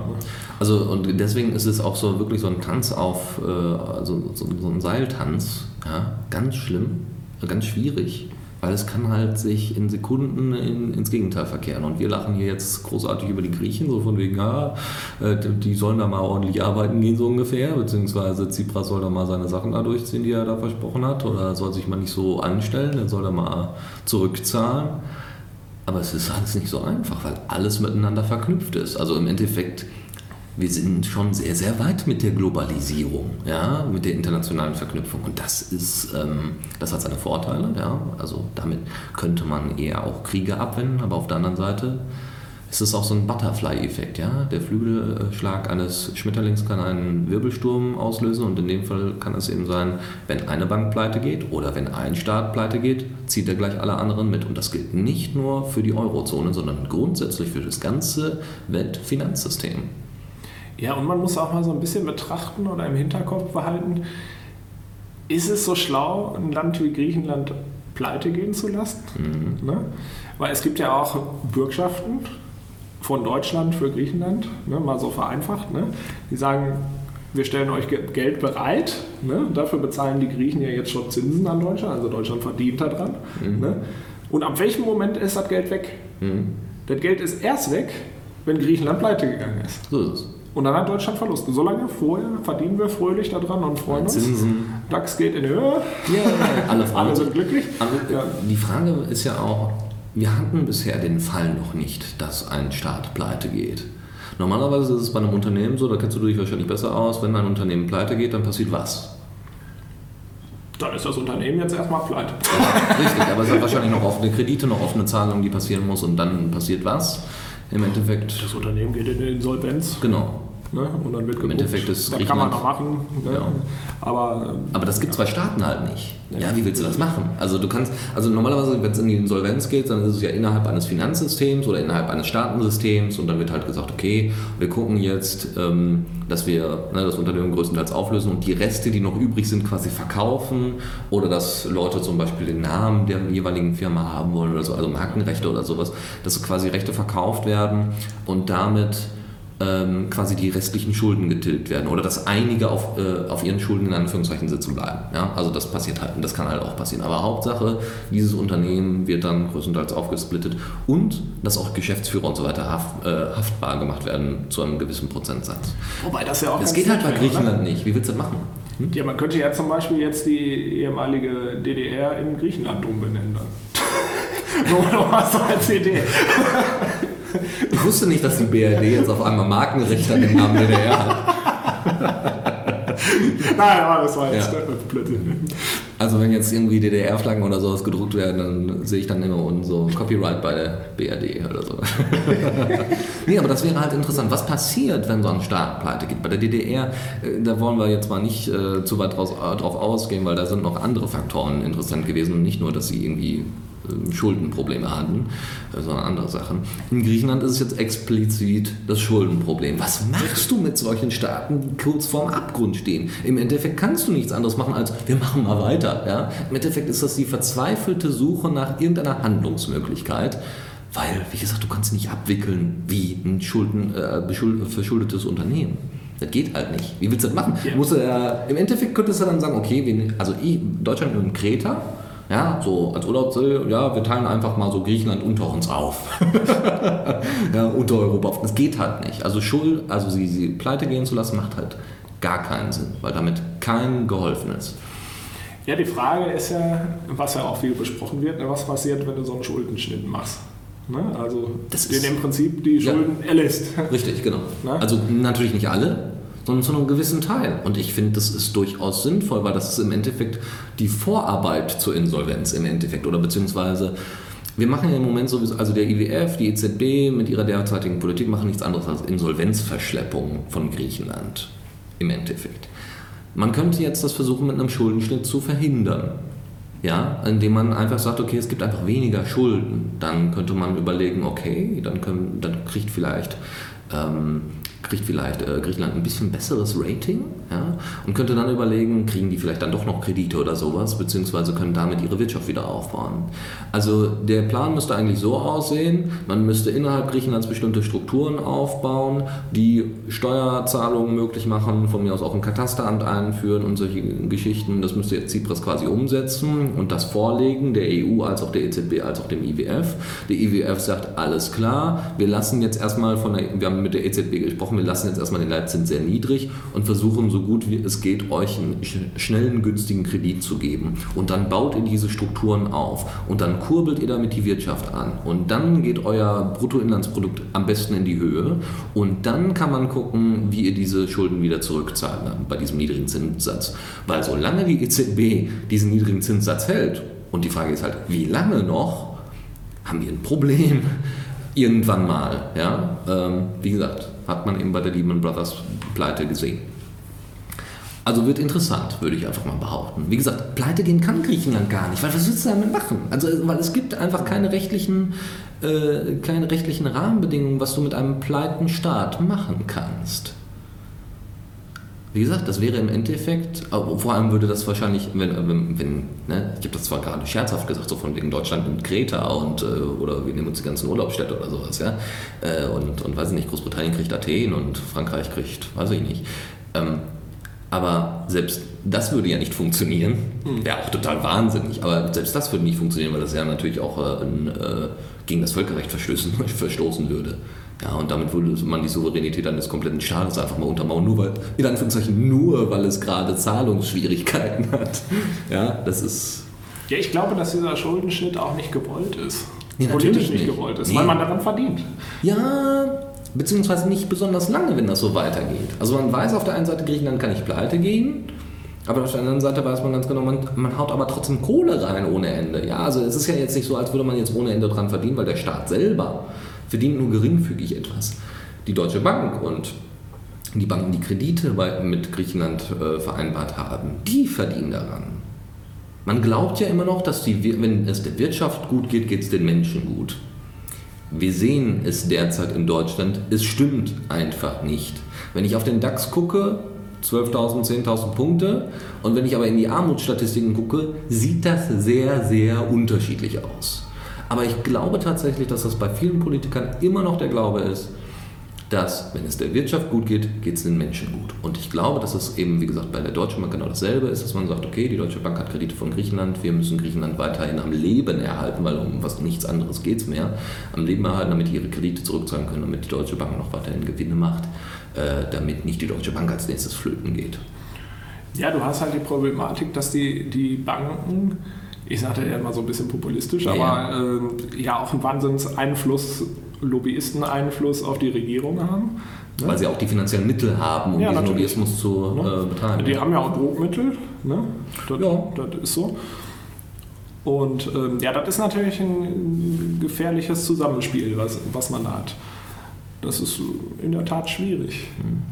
[SPEAKER 1] Also und deswegen ist es auch so wirklich so ein Tanz auf, äh, also so, ein Seiltanz. Ja? Ganz schlimm, ganz schwierig weil es kann halt sich in Sekunden in, ins Gegenteil verkehren. Und wir lachen hier jetzt großartig über die Griechen, so von wegen, ja, äh, die sollen da mal ordentlich arbeiten gehen, so ungefähr, beziehungsweise Tsipras soll da mal seine Sachen da durchziehen, die er da versprochen hat, oder soll sich mal nicht so anstellen, er soll da mal zurückzahlen. Aber es ist alles nicht so einfach, weil alles miteinander verknüpft ist. Also im Endeffekt wir sind schon sehr, sehr weit mit der Globalisierung, ja, mit der internationalen Verknüpfung. Und das ist, ähm, das hat seine Vorteile, ja. Also damit könnte man eher auch Kriege abwenden, aber auf der anderen Seite ist es auch so ein Butterfly-Effekt, ja. Der Flügelschlag eines Schmetterlings kann einen Wirbelsturm auslösen und in dem Fall kann es eben sein, wenn eine Bank pleite geht oder wenn ein Staat pleite geht, zieht er gleich alle anderen mit. Und das gilt nicht nur für die Eurozone, sondern grundsätzlich für das ganze Weltfinanzsystem.
[SPEAKER 2] Ja, und man muss auch mal so ein bisschen betrachten oder im Hinterkopf behalten, ist es so schlau, ein Land wie Griechenland pleite gehen zu lassen? Mhm. Ne? Weil es gibt ja auch Bürgschaften von Deutschland für Griechenland, ne? mal so vereinfacht, ne? die sagen, wir stellen euch Geld bereit. Ne? Dafür bezahlen die Griechen ja jetzt schon Zinsen an Deutschland, also Deutschland verdient daran. Mhm. Ne? Und ab welchem Moment ist das Geld weg? Mhm. Das Geld ist erst weg, wenn Griechenland pleite gegangen ist. So ist es. Und dann hat Deutschland Verluste. Solange vorher verdienen wir fröhlich daran und freuen uns. Zinsen. DAX geht in die Höhe.
[SPEAKER 1] Ja, alle, alle sind glücklich. Aber ja. Die Frage ist ja auch, wir hatten bisher den Fall noch nicht, dass ein Staat pleite geht. Normalerweise ist es bei einem Unternehmen so, da kennst du dich wahrscheinlich besser aus, wenn ein Unternehmen pleite geht, dann passiert was?
[SPEAKER 2] Dann ist das Unternehmen jetzt erstmal pleite.
[SPEAKER 1] Ja, richtig, aber es hat wahrscheinlich noch offene Kredite, noch offene Zahlungen, die passieren muss und dann passiert was? Im Endeffekt.
[SPEAKER 2] Das Unternehmen geht in Insolvenz.
[SPEAKER 1] Genau.
[SPEAKER 2] Ne? Und dann wird
[SPEAKER 1] geguckt. Im Endeffekt ist
[SPEAKER 2] das kann man noch machen. Ne? Ja.
[SPEAKER 1] Aber, Aber das gibt es bei Staaten halt nicht. Ja, wie willst du das machen? Also du kannst, also normalerweise, wenn es in die Insolvenz geht, dann ist es ja innerhalb eines Finanzsystems oder innerhalb eines Staatensystems und dann wird halt gesagt, okay, wir gucken jetzt, ähm, dass wir ne, das Unternehmen größtenteils auflösen und die Reste, die noch übrig sind, quasi verkaufen oder dass Leute zum Beispiel den Namen der jeweiligen Firma haben wollen oder so, also Markenrechte oder sowas, dass quasi Rechte verkauft werden und damit ähm, quasi die restlichen Schulden getilgt werden oder dass einige auf, äh, auf ihren Schulden in Anführungszeichen sitzen bleiben. Ja? Also das passiert halt und das kann halt auch passieren. Aber Hauptsache, dieses Unternehmen wird dann größtenteils aufgesplittet und dass auch Geschäftsführer und so weiter haft, äh, haftbar gemacht werden zu einem gewissen Prozentsatz.
[SPEAKER 2] Wobei das ja auch.
[SPEAKER 1] Das geht halt bei Griechenland oder? nicht. Wie willst du das machen?
[SPEAKER 2] Hm? Ja, man könnte ja zum Beispiel jetzt die ehemalige DDR in Griechenland umbenennen dann. Nur noch mal so als Idee.
[SPEAKER 1] Ich wusste nicht, dass die BRD jetzt auf einmal Markenrecht an den Namen DDR hat.
[SPEAKER 2] Nein, aber das war jetzt ja.
[SPEAKER 1] Blödsinn. Also wenn jetzt irgendwie DDR-Flaggen oder sowas gedruckt werden, dann sehe ich dann immer unten so Copyright bei der BRD oder so. nee, aber das wäre halt interessant. Was passiert, wenn so ein Staat pleite geht? Bei der DDR, äh, da wollen wir jetzt mal nicht äh, zu weit draus, äh, drauf ausgehen, weil da sind noch andere Faktoren interessant gewesen und nicht nur, dass sie irgendwie Schuldenprobleme hatten, äh, sondern andere Sachen. In Griechenland ist es jetzt explizit das Schuldenproblem. Was machst du mit solchen Staaten, die kurz vorm Abgrund stehen? Im Endeffekt kannst du nichts anderes machen als, wir machen mal weiter. Ja? Im Endeffekt ist das die verzweifelte Suche nach irgendeiner Handlungsmöglichkeit. Weil, wie gesagt, du kannst nicht abwickeln wie ein Schulden, äh, verschuldetes Unternehmen. Das geht halt nicht. Wie willst du das machen? Ja. Musst du, äh, Im Endeffekt könntest du dann sagen, okay, wir, also ich, Deutschland und Kreta, ja, so als Urlaubsziel, ja, wir teilen einfach mal so Griechenland unter uns auf. ja, unter Europa auf. Das geht halt nicht. Also Schuld, also sie, sie pleite gehen zu lassen, macht halt gar keinen Sinn, weil damit keinem geholfen ist.
[SPEAKER 2] Ja, die Frage ist ja, was ja auch viel besprochen wird, ne, was passiert, wenn du so einen Schuldenschnitt machst. Ne? Also das den im Prinzip die Schulden ja, erlässt.
[SPEAKER 1] Richtig, genau. Ne? Also natürlich nicht alle, sondern zu einem gewissen Teil. Und ich finde, das ist durchaus sinnvoll, weil das ist im Endeffekt die Vorarbeit zur Insolvenz im Endeffekt oder beziehungsweise wir machen ja im Moment sowieso, also der IWF, die EZB mit ihrer derzeitigen Politik machen nichts anderes als Insolvenzverschleppung von Griechenland im Endeffekt. Man könnte jetzt das versuchen, mit einem Schuldenschnitt zu verhindern. Ja, indem man einfach sagt, okay, es gibt einfach weniger Schulden. Dann könnte man überlegen, okay, dann, können, dann kriegt vielleicht ähm, kriegt vielleicht äh, Griechenland ein bisschen besseres Rating ja, und könnte dann überlegen, kriegen die vielleicht dann doch noch Kredite oder sowas, beziehungsweise können damit ihre Wirtschaft wieder aufbauen. Also der Plan müsste eigentlich so aussehen, man müsste innerhalb Griechenlands bestimmte Strukturen aufbauen, die Steuerzahlungen möglich machen, von mir aus auch ein Katasteramt einführen und solche Geschichten. Das müsste jetzt Tsipras quasi umsetzen und das vorlegen, der EU als auch der EZB als auch dem IWF. Der IWF sagt, alles klar, wir lassen jetzt erstmal von der, wir haben mit der EZB gesprochen, wir lassen jetzt erstmal den Leitzins sehr niedrig und versuchen so gut wie es geht, euch einen schnellen, günstigen Kredit zu geben. Und dann baut ihr diese Strukturen auf und dann kurbelt ihr damit die Wirtschaft an. Und dann geht euer Bruttoinlandsprodukt am besten in die Höhe und dann kann man gucken, wie ihr diese Schulden wieder zurückzahlt bei diesem niedrigen Zinssatz. Weil solange die EZB diesen niedrigen Zinssatz hält, und die Frage ist halt, wie lange noch, haben wir ein Problem irgendwann mal. Ja? Ähm, wie gesagt, hat man eben bei der Lehman Brothers Pleite gesehen. Also wird interessant, würde ich einfach mal behaupten. Wie gesagt, pleite gehen kann Griechenland gar nicht, weil was willst du damit machen? Also, weil es gibt einfach keine rechtlichen, äh, keine rechtlichen Rahmenbedingungen, was du mit einem pleiten Staat machen kannst. Wie gesagt, das wäre im Endeffekt, vor allem würde das wahrscheinlich, wenn, wenn, wenn ne, ich habe das zwar gerade scherzhaft gesagt, so von wegen Deutschland und Kreta und äh, oder wir nehmen uns die ganzen Urlaubsstädte oder sowas, ja. Äh, und, und weiß ich nicht, Großbritannien kriegt Athen und Frankreich kriegt, weiß ich nicht. Ähm, Aber selbst das würde ja nicht funktionieren. Wäre auch total wahnsinnig. Aber selbst das würde nicht funktionieren, weil das ja natürlich auch äh, äh, gegen das Völkerrecht verstoßen würde. Ja, und damit würde man die Souveränität eines kompletten Staates einfach mal untermauern, nur weil, in Anführungszeichen, nur weil es gerade Zahlungsschwierigkeiten hat. Ja, das ist.
[SPEAKER 2] Ja, ich glaube, dass dieser Schuldenschnitt auch nicht gewollt ist.
[SPEAKER 1] Nee,
[SPEAKER 2] Politisch nicht. gewollt ist,
[SPEAKER 1] Nee.
[SPEAKER 2] weil man daran verdient.
[SPEAKER 1] Ja, beziehungsweise nicht besonders lange, wenn das so weitergeht. Also man weiß auf der einen Seite, Griechenland kann nicht pleite gehen, aber auf der anderen Seite weiß man ganz genau, man, man haut aber trotzdem Kohle rein ohne Ende. Ja, also es ist ja jetzt nicht so, als würde man jetzt ohne Ende dran verdienen, weil der Staat selber verdient nur geringfügig etwas. Die Deutsche Bank und die Banken, die Kredite mit Griechenland äh, vereinbart haben, die verdienen daran. Man glaubt ja immer noch, dass die, wenn es der Wirtschaft gut geht, geht es den Menschen gut. Wir sehen es derzeit in Deutschland, es stimmt einfach nicht. Wenn ich auf den DAX gucke, 12.000, 10.000 Punkte, und wenn ich aber in die Armutsstatistiken gucke, sieht das sehr, sehr unterschiedlich aus. Aber ich glaube tatsächlich, dass das bei vielen Politikern immer noch der Glaube ist, dass, wenn es der Wirtschaft gut geht, geht es den Menschen gut. Und ich glaube, dass es eben, wie gesagt, bei der Deutschen Bank genau dasselbe ist, dass man sagt, okay, die Deutsche Bank hat Kredite von Griechenland, wir müssen Griechenland weiterhin am Leben erhalten, weil um was nichts anderes geht es mehr, am Leben erhalten, damit ihre Kredite zurückzahlen können, damit die Deutsche Bank noch weiterhin Gewinne macht, äh, damit nicht die Deutsche Bank als nächstes flöten geht.
[SPEAKER 2] Ja, du hast halt die Problematik, dass die, die Banken, ich sagte ja immer so ein bisschen populistisch,
[SPEAKER 1] Ja,
[SPEAKER 2] aber äh, ja auch einen Wahnsinns-Einfluss, Lobbyisteneinfluss auf die Regierung haben. Ne?
[SPEAKER 1] Weil sie auch die finanziellen Mittel haben, um
[SPEAKER 2] Ja,
[SPEAKER 1] diesen. Lobbyismus zu
[SPEAKER 2] Ne?
[SPEAKER 1] äh, betreiben.
[SPEAKER 2] Die haben ja auch Druckmittel, ne? Das,
[SPEAKER 1] Ja.
[SPEAKER 2] das ist so. Und ähm, ja, das ist natürlich ein gefährliches Zusammenspiel, was, was man da hat. Das ist in der Tat schwierig.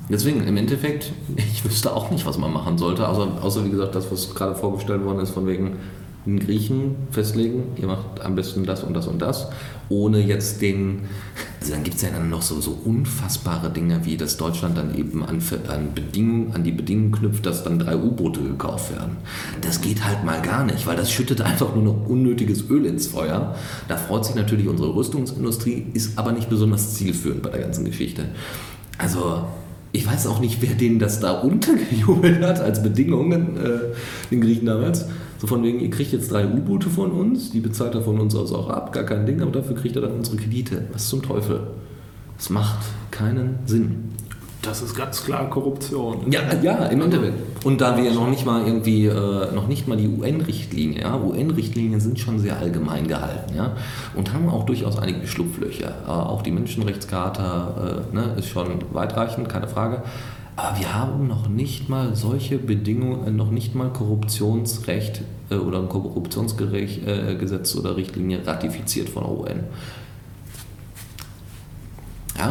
[SPEAKER 1] Deswegen, im Endeffekt, ich wüsste auch nicht, was man machen sollte, außer, außer wie gesagt, das, was gerade vorgestellt worden ist, von wegen den Griechen festlegen, ihr macht am besten das und das und das, ohne jetzt den, also dann gibt es ja dann noch so, so unfassbare Dinge, wie dass Deutschland dann eben an, an, Bedingungen, an die Bedingungen knüpft, dass dann drei U-Boote gekauft werden. Das geht halt mal gar nicht, weil das schüttet einfach nur noch unnötiges Öl ins Feuer. Da freut sich natürlich unsere Rüstungsindustrie, ist aber nicht besonders zielführend bei der ganzen Geschichte. Also, ich weiß auch nicht, wer denen das da untergejubelt hat als Bedingungen, äh, den Griechen damals. So von wegen, ihr kriegt jetzt drei U-Boote von uns, die bezahlt er von uns aus auch ab, gar kein Ding, aber dafür kriegt er dann unsere Kredite. Was zum Teufel? Das macht keinen Sinn.
[SPEAKER 2] Das ist ganz klar Korruption.
[SPEAKER 1] Ja, ja, im Endeffekt. Und da wir ja noch nicht mal irgendwie, äh, noch nicht mal die UN-Richtlinie, ja, UN-Richtlinien sind schon sehr allgemein gehalten, ja, und haben auch durchaus einige Schlupflöcher. Äh, auch die Menschenrechtscharta äh, ne, ist schon weitreichend, keine Frage. Aber wir haben noch nicht mal solche Bedingungen, äh, noch nicht mal Korruptionsrecht äh, oder ein Korruptionsgesetz oder Richtlinie ratifiziert von der UN.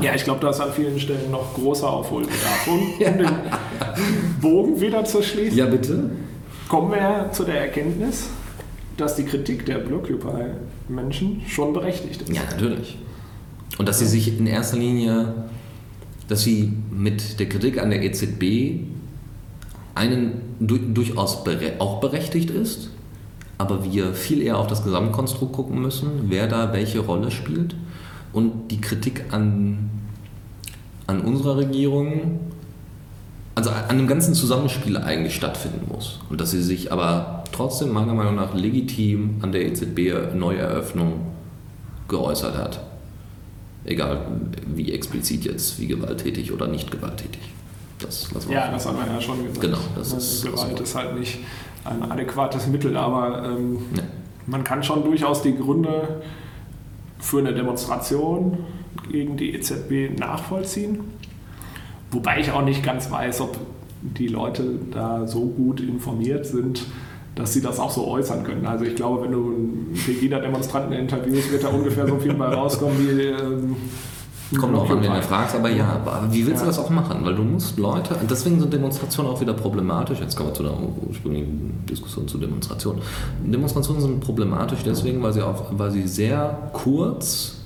[SPEAKER 2] Ja, ich glaube, da ist an vielen Stellen noch großer Aufholbedarf. Und um den Bogen wieder zu schließen,
[SPEAKER 1] ja, bitte.
[SPEAKER 2] kommen wir zu der Erkenntnis, dass die Kritik der Blockupy-Menschen schon berechtigt ist.
[SPEAKER 1] Ja, natürlich. Und dass sie sich in erster Linie, dass sie mit der Kritik an der EZB einen du, durchaus bere auch berechtigt ist, aber wir viel eher auf das Gesamtkonstrukt gucken müssen, wer da welche Rolle spielt und die Kritik an, an unserer Regierung, also an dem ganzen Zusammenspiel eigentlich stattfinden muss. Und dass sie sich aber trotzdem meiner Meinung nach legitim an der EZB-Neueröffnung geäußert hat. Egal wie explizit jetzt, wie gewalttätig oder nicht gewalttätig. Das lassen wir
[SPEAKER 2] Ja, das haben wir ja schon gesagt.
[SPEAKER 1] Genau, das ist-
[SPEAKER 2] Gewalt ist halt nicht ein adäquates Mittel, aber ähm,
[SPEAKER 1] Nee.
[SPEAKER 2] man kann schon durchaus die Gründe für eine Demonstration gegen die EZB nachvollziehen. Wobei ich auch nicht ganz weiß, ob die Leute da so gut informiert sind, dass sie das auch so äußern können. Also ich glaube, wenn du einen Pegida-Demonstranten interviewst, wird da ungefähr so viel bei rauskommen wie... Ähm,
[SPEAKER 1] Kommt auch an, wen du fragst, aber ja, aber wie willst du
[SPEAKER 2] Ja.
[SPEAKER 1] das auch machen? Weil du musst Leute, deswegen sind Demonstrationen auch wieder problematisch. Jetzt kommen wir zu der ursprünglichen Diskussion zu Demonstrationen. Demonstrationen sind problematisch deswegen, weil sie, auch, weil sie sehr kurz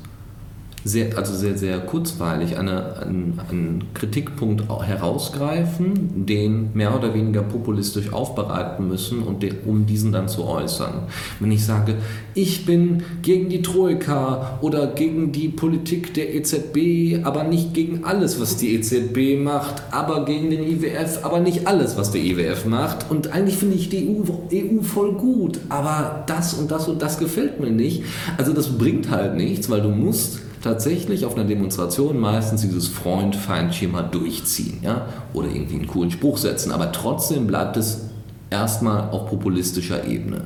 [SPEAKER 1] sehr, also sehr, sehr kurzweilig eine, einen, einen Kritikpunkt herausgreifen, den mehr oder weniger populistisch aufbereiten müssen, und den, um diesen dann zu äußern. Wenn ich sage, ich bin gegen die Troika oder gegen die Politik der EZB, aber nicht gegen alles, was die EZB macht, aber gegen den IWF, aber nicht alles, was der IWF macht. Und eigentlich finde ich die EU, EU voll gut, aber das und das und das gefällt mir nicht. Also das bringt halt nichts, weil du musst tatsächlich auf einer Demonstration meistens dieses Freund-Feind-Schema durchziehen ja? oder irgendwie einen coolen Spruch setzen, aber trotzdem bleibt es erstmal auf populistischer Ebene.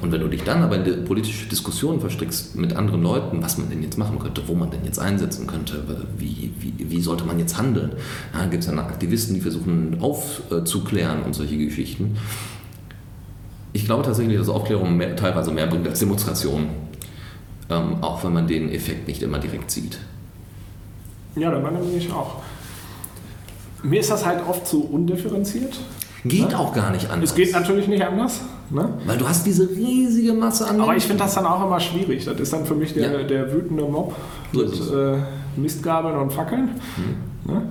[SPEAKER 1] Und wenn du dich dann aber in politische Diskussionen verstrickst mit anderen Leuten, was man denn jetzt machen könnte, wo man denn jetzt einsetzen könnte, wie, wie, wie sollte man jetzt handeln, ja, gibt es dann Aktivisten, die versuchen aufzuklären und solche Geschichten. Ich glaube tatsächlich, dass Aufklärung mehr, teilweise mehr bringt als Demonstration ähm, auch wenn man den Effekt nicht immer direkt sieht.
[SPEAKER 2] Ja, da meine ich auch. Mir ist das halt oft zu undifferenziert.
[SPEAKER 1] Geht ne? auch gar nicht anders.
[SPEAKER 2] Es geht natürlich nicht anders. Ne?
[SPEAKER 1] Weil du hast diese riesige Masse
[SPEAKER 2] an. Aber ich finde das dann auch immer schwierig. Das ist dann für mich der, ja. der wütende Mob so mit äh, Mistgabeln und Fackeln. Mhm. Ne?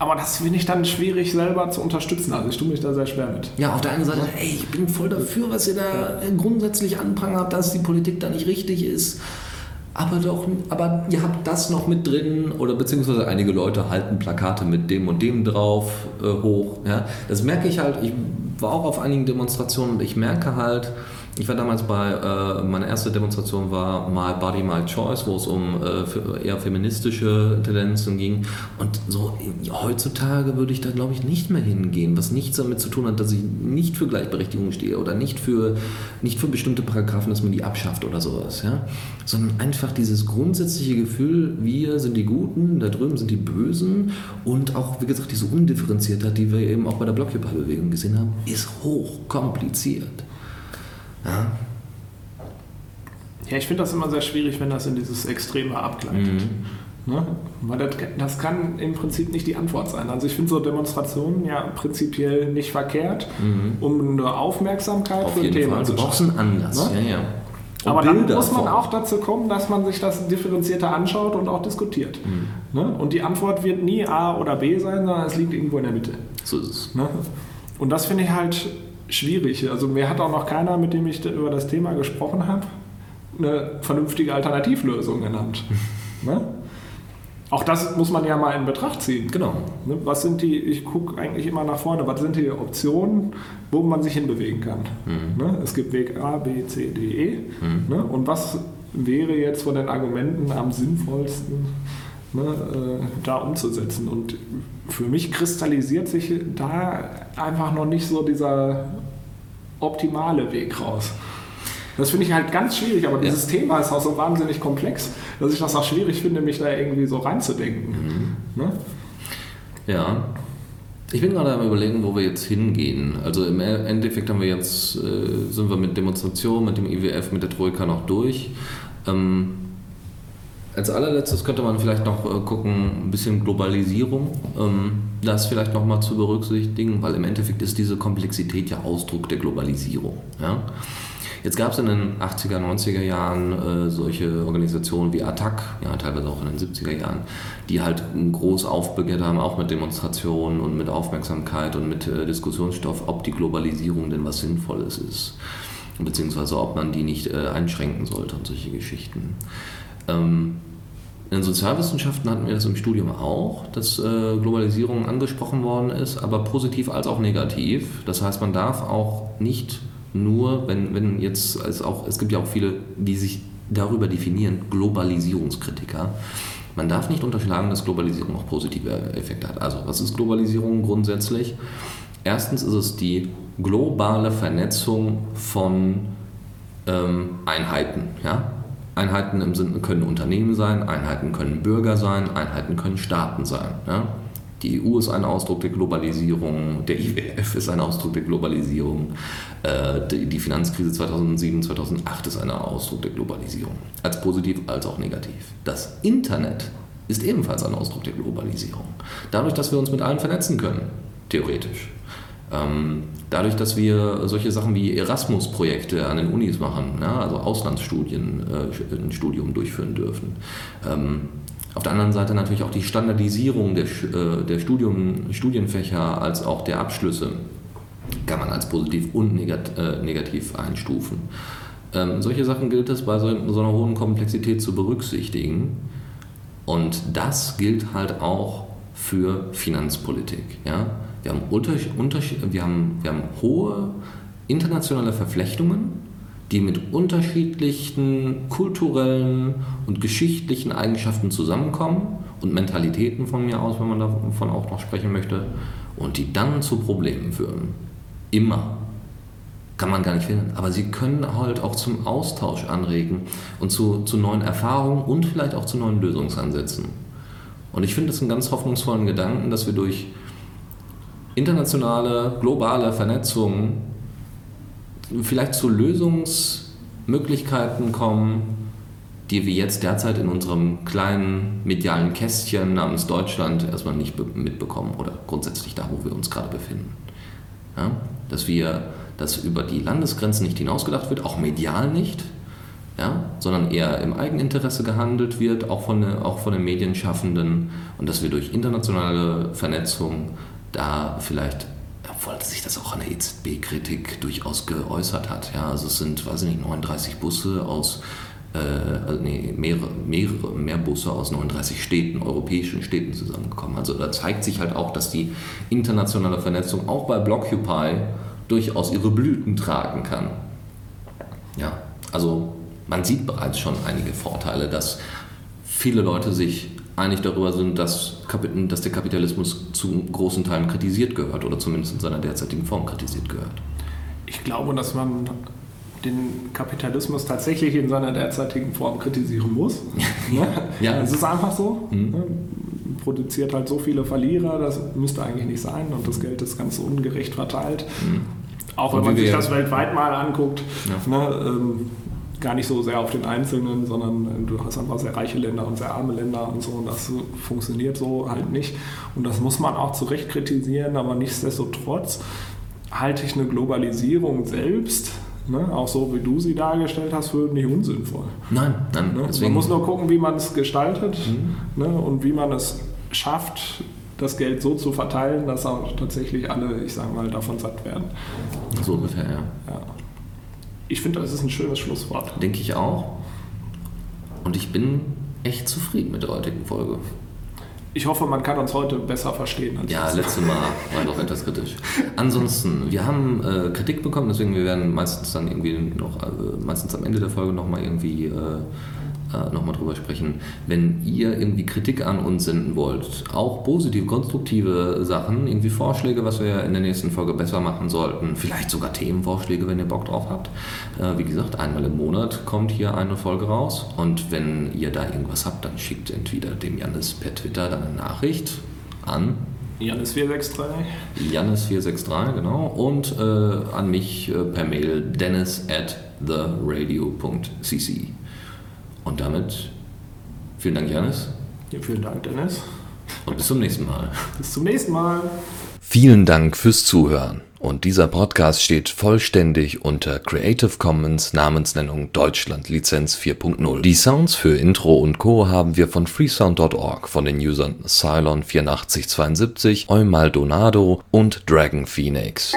[SPEAKER 2] Aber das finde ich dann schwierig selber zu unterstützen. Also ich tue mich da sehr schwer mit.
[SPEAKER 1] Ja, auf der einen Seite, ey, ich bin voll dafür, was ihr da grundsätzlich anprangert, dass die Politik da nicht richtig ist. Aber doch, aber ihr habt das noch mit drin oder beziehungsweise einige Leute halten Plakate mit dem und dem drauf äh, hoch. Ja? Das merke ich halt, ich war auch auf einigen Demonstrationen und ich merke halt, ich war damals bei, äh, meine erste Demonstration war My Body, My Choice, wo es um äh, eher feministische Tendenzen ging. Und so heutzutage würde ich da, glaube ich, nicht mehr hingehen, was nichts damit zu tun hat, dass ich nicht für Gleichberechtigung stehe oder nicht für, nicht für bestimmte Paragraphen, dass man die abschafft oder sowas. Ja? Sondern einfach dieses grundsätzliche Gefühl, wir sind die Guten, da drüben sind die Bösen und auch, wie gesagt, diese Undifferenziertheit, die wir eben auch bei der Blockupy-Bewegung gesehen haben, ist hochkompliziert. Ja,
[SPEAKER 2] ja ich finde das immer sehr schwierig, wenn das in dieses Extreme abgleitet. Mhm. Ne? Weil das, das, kann im Prinzip nicht die Antwort sein. Also ich finde so Demonstrationen ja prinzipiell nicht verkehrt, mhm. um eine Aufmerksamkeit
[SPEAKER 1] Auf für ein Thema Fall. zu Du brauchst einen Anlass. Ne? Ja, ja.
[SPEAKER 2] Aber Bilder dann muss man auch dazu kommen, dass man sich das differenzierter anschaut und auch diskutiert. Mhm. Ne? Und die Antwort wird nie A oder B sein, sondern es liegt irgendwo in der Mitte.
[SPEAKER 1] So ist es.
[SPEAKER 2] Ne? Und das finde ich halt schwierig. Also mir hat auch noch keiner, mit dem ich über das Thema gesprochen habe, eine vernünftige Alternativlösung genannt. ne? Auch das muss man ja mal in Betracht ziehen.
[SPEAKER 1] Genau.
[SPEAKER 2] Ne? Was sind die, ich gucke eigentlich immer nach vorne, was sind die Optionen, wo man sich hinbewegen kann? Mhm. Ne? Es gibt Weg A, B, C, D, E. Mhm. Ne? Und was wäre jetzt von den Argumenten am sinnvollsten, ne, äh, da umzusetzen? Und für mich kristallisiert sich da einfach noch nicht so dieser optimale Weg raus. Das finde ich halt ganz schwierig, aber dieses Thema ist auch so wahnsinnig komplex, dass ich das auch schwierig finde, mich da irgendwie so reinzudenken. Mhm. Ne?
[SPEAKER 1] Ja. Ich bin gerade am überlegen, wo wir jetzt hingehen. Also im Endeffekt haben wir jetzt, äh, sind wir mit Demonstrationen, mit dem IWF, mit der Troika noch durch. Ähm, als allerletztes könnte man vielleicht noch äh, gucken, ein bisschen Globalisierung, ähm, das vielleicht noch mal zu berücksichtigen, weil im Endeffekt ist diese Komplexität ja Ausdruck der Globalisierung. Jetzt gab es in den 80er, 90er Jahren äh, solche Organisationen wie ATTAC, ja, teilweise auch in den 70er Jahren, die halt groß aufbegehrt haben, auch mit Demonstrationen und mit Aufmerksamkeit und mit äh, Diskussionsstoff, ob die Globalisierung denn was Sinnvolles ist, beziehungsweise ob man die nicht einschränken sollte und solche Geschichten. Ähm, in den Sozialwissenschaften hatten wir das im Studium auch, dass äh, Globalisierung angesprochen worden ist, aber positiv als auch negativ. Das heißt, man darf auch nicht nur, wenn, wenn jetzt, es, auch, es gibt ja auch viele, die sich darüber definieren, Globalisierungskritiker. Man darf nicht unterschlagen, dass Globalisierung auch positive Effekte hat. Also, was ist Globalisierung grundsätzlich? Erstens ist es die globale Vernetzung von ähm, Einheiten. Ja? Einheiten im Sinne können Unternehmen sein, Einheiten können Bürger sein, Einheiten können Staaten sein. Ja? Die EU ist ein Ausdruck der Globalisierung, der IWF ist ein Ausdruck der Globalisierung, äh, die Finanzkrise 2007, 2008 ist ein Ausdruck der Globalisierung, als positiv als auch negativ. Das Internet ist ebenfalls ein Ausdruck der Globalisierung. Dadurch, dass wir uns mit allen vernetzen können, theoretisch. Ähm, dadurch, dass wir solche Sachen wie Erasmus-Projekte an den Unis machen, ja, also Auslandsstudien, äh, ein Studium durchführen dürfen. Ähm, auf der anderen Seite natürlich auch die Standardisierung der, äh, der Studium, Studienfächer als auch der Abschlüsse kann man als positiv und äh, negativ einstufen. Ähm, solche Sachen gilt es bei so, so, einer hohen Komplexität zu berücksichtigen. Und das gilt halt auch für Finanzpolitik. Ja? Wir, haben Unterschied, Unterschied, wir, haben, wir haben hohe internationale Verflechtungen die mit unterschiedlichen kulturellen und geschichtlichen Eigenschaften zusammenkommen und Mentalitäten von mir aus, wenn man davon auch noch sprechen möchte, und die dann zu Problemen führen. Immer. Kann man gar nicht finden. Aber sie können halt auch zum Austausch anregen und zu, zu neuen Erfahrungen und vielleicht auch zu neuen Lösungsansätzen. Und ich finde es einen ganz hoffnungsvollen Gedanken, dass wir durch internationale, globale Vernetzung vielleicht zu Lösungsmöglichkeiten kommen, die wir jetzt derzeit in unserem kleinen medialen Kästchen namens Deutschland erstmal nicht mitbekommen oder grundsätzlich da, wo wir uns gerade befinden. Ja? Dass wir, dass über die Landesgrenzen nicht hinausgedacht wird, auch medial nicht, ja? sondern eher im Eigeninteresse gehandelt wird, auch von, auch von den Medienschaffenden und dass wir durch internationale Vernetzung da vielleicht obwohl sich das auch an der EZB-Kritik durchaus geäußert hat. Ja, also es sind, weiß ich nicht, 39 Busse aus, äh, also nee, mehrere, mehrere, mehr Busse aus 39 Städten, europäischen Städten zusammengekommen. Also da zeigt sich halt auch, dass die internationale Vernetzung auch bei Blockupy durchaus ihre Blüten tragen kann. Ja, also man sieht bereits schon einige Vorteile, dass viele Leute sich einig darüber sind, dass, dass der Kapitalismus zu großen Teilen kritisiert gehört oder zumindest in seiner derzeitigen Form kritisiert gehört.
[SPEAKER 2] Ich glaube, dass man den Kapitalismus tatsächlich in seiner derzeitigen Form kritisieren muss. ja, ja. Es ist einfach so. Mhm. Ne? Produziert halt so viele Verlierer, das müsste eigentlich nicht sein und das Geld ist ganz ungerecht verteilt. Mhm. Auch wenn man sich das weltweit mal anguckt. Ja. Ne, ähm, gar nicht so sehr auf den Einzelnen, sondern äh, du hast einfach sehr reiche Länder und sehr arme Länder und so und das funktioniert so halt nicht. Und das muss man auch zu Recht kritisieren, aber nichtsdestotrotz halte ich eine Globalisierung selbst, ne, auch so wie du sie dargestellt hast, für nicht unsinnvoll.
[SPEAKER 1] Nein, nein.
[SPEAKER 2] Ne? Man muss nur gucken, wie man es gestaltet mhm. ne, und wie man es schafft, das Geld so zu verteilen, dass auch tatsächlich alle, ich sage mal, davon satt werden.
[SPEAKER 1] So ungefähr, ja. ja
[SPEAKER 2] ich finde, das ist ein schönes Schlusswort.
[SPEAKER 1] Denke ich auch. Und ich bin echt zufrieden mit der heutigen Folge.
[SPEAKER 2] Ich hoffe, man kann uns heute besser verstehen.
[SPEAKER 1] Als ja, letztes Mal war doch etwas kritisch. Ansonsten, wir haben äh, Kritik bekommen, deswegen wir werden meistens dann irgendwie noch, äh, meistens am Ende der Folge nochmal irgendwie äh, äh, nochmal drüber sprechen. Wenn ihr irgendwie Kritik an uns senden wollt, auch positive, konstruktive Sachen, irgendwie Vorschläge, was wir in der nächsten Folge besser machen sollten, vielleicht sogar Themenvorschläge, wenn ihr Bock drauf habt. Äh, wie gesagt, einmal im Monat kommt hier eine Folge raus und wenn ihr da irgendwas habt, dann schickt entweder dem Janis per Twitter dann eine Nachricht an
[SPEAKER 2] Janis463.
[SPEAKER 1] Janis463, genau. Und äh, an mich äh, per Mail dennis at theradio.cc. Und damit vielen Dank, Janis.
[SPEAKER 2] Ja, vielen Dank, Dennis.
[SPEAKER 1] Und bis zum nächsten Mal.
[SPEAKER 2] Bis zum nächsten Mal.
[SPEAKER 1] Vielen Dank fürs Zuhören. Und dieser Podcast steht vollständig unter Creative Commons Namensnennung Deutschland Lizenz 4.0. Die Sounds für Intro und Co. haben wir von freesound.org von den Usern Cylon8472, Eumaldonado und Dragon Phoenix.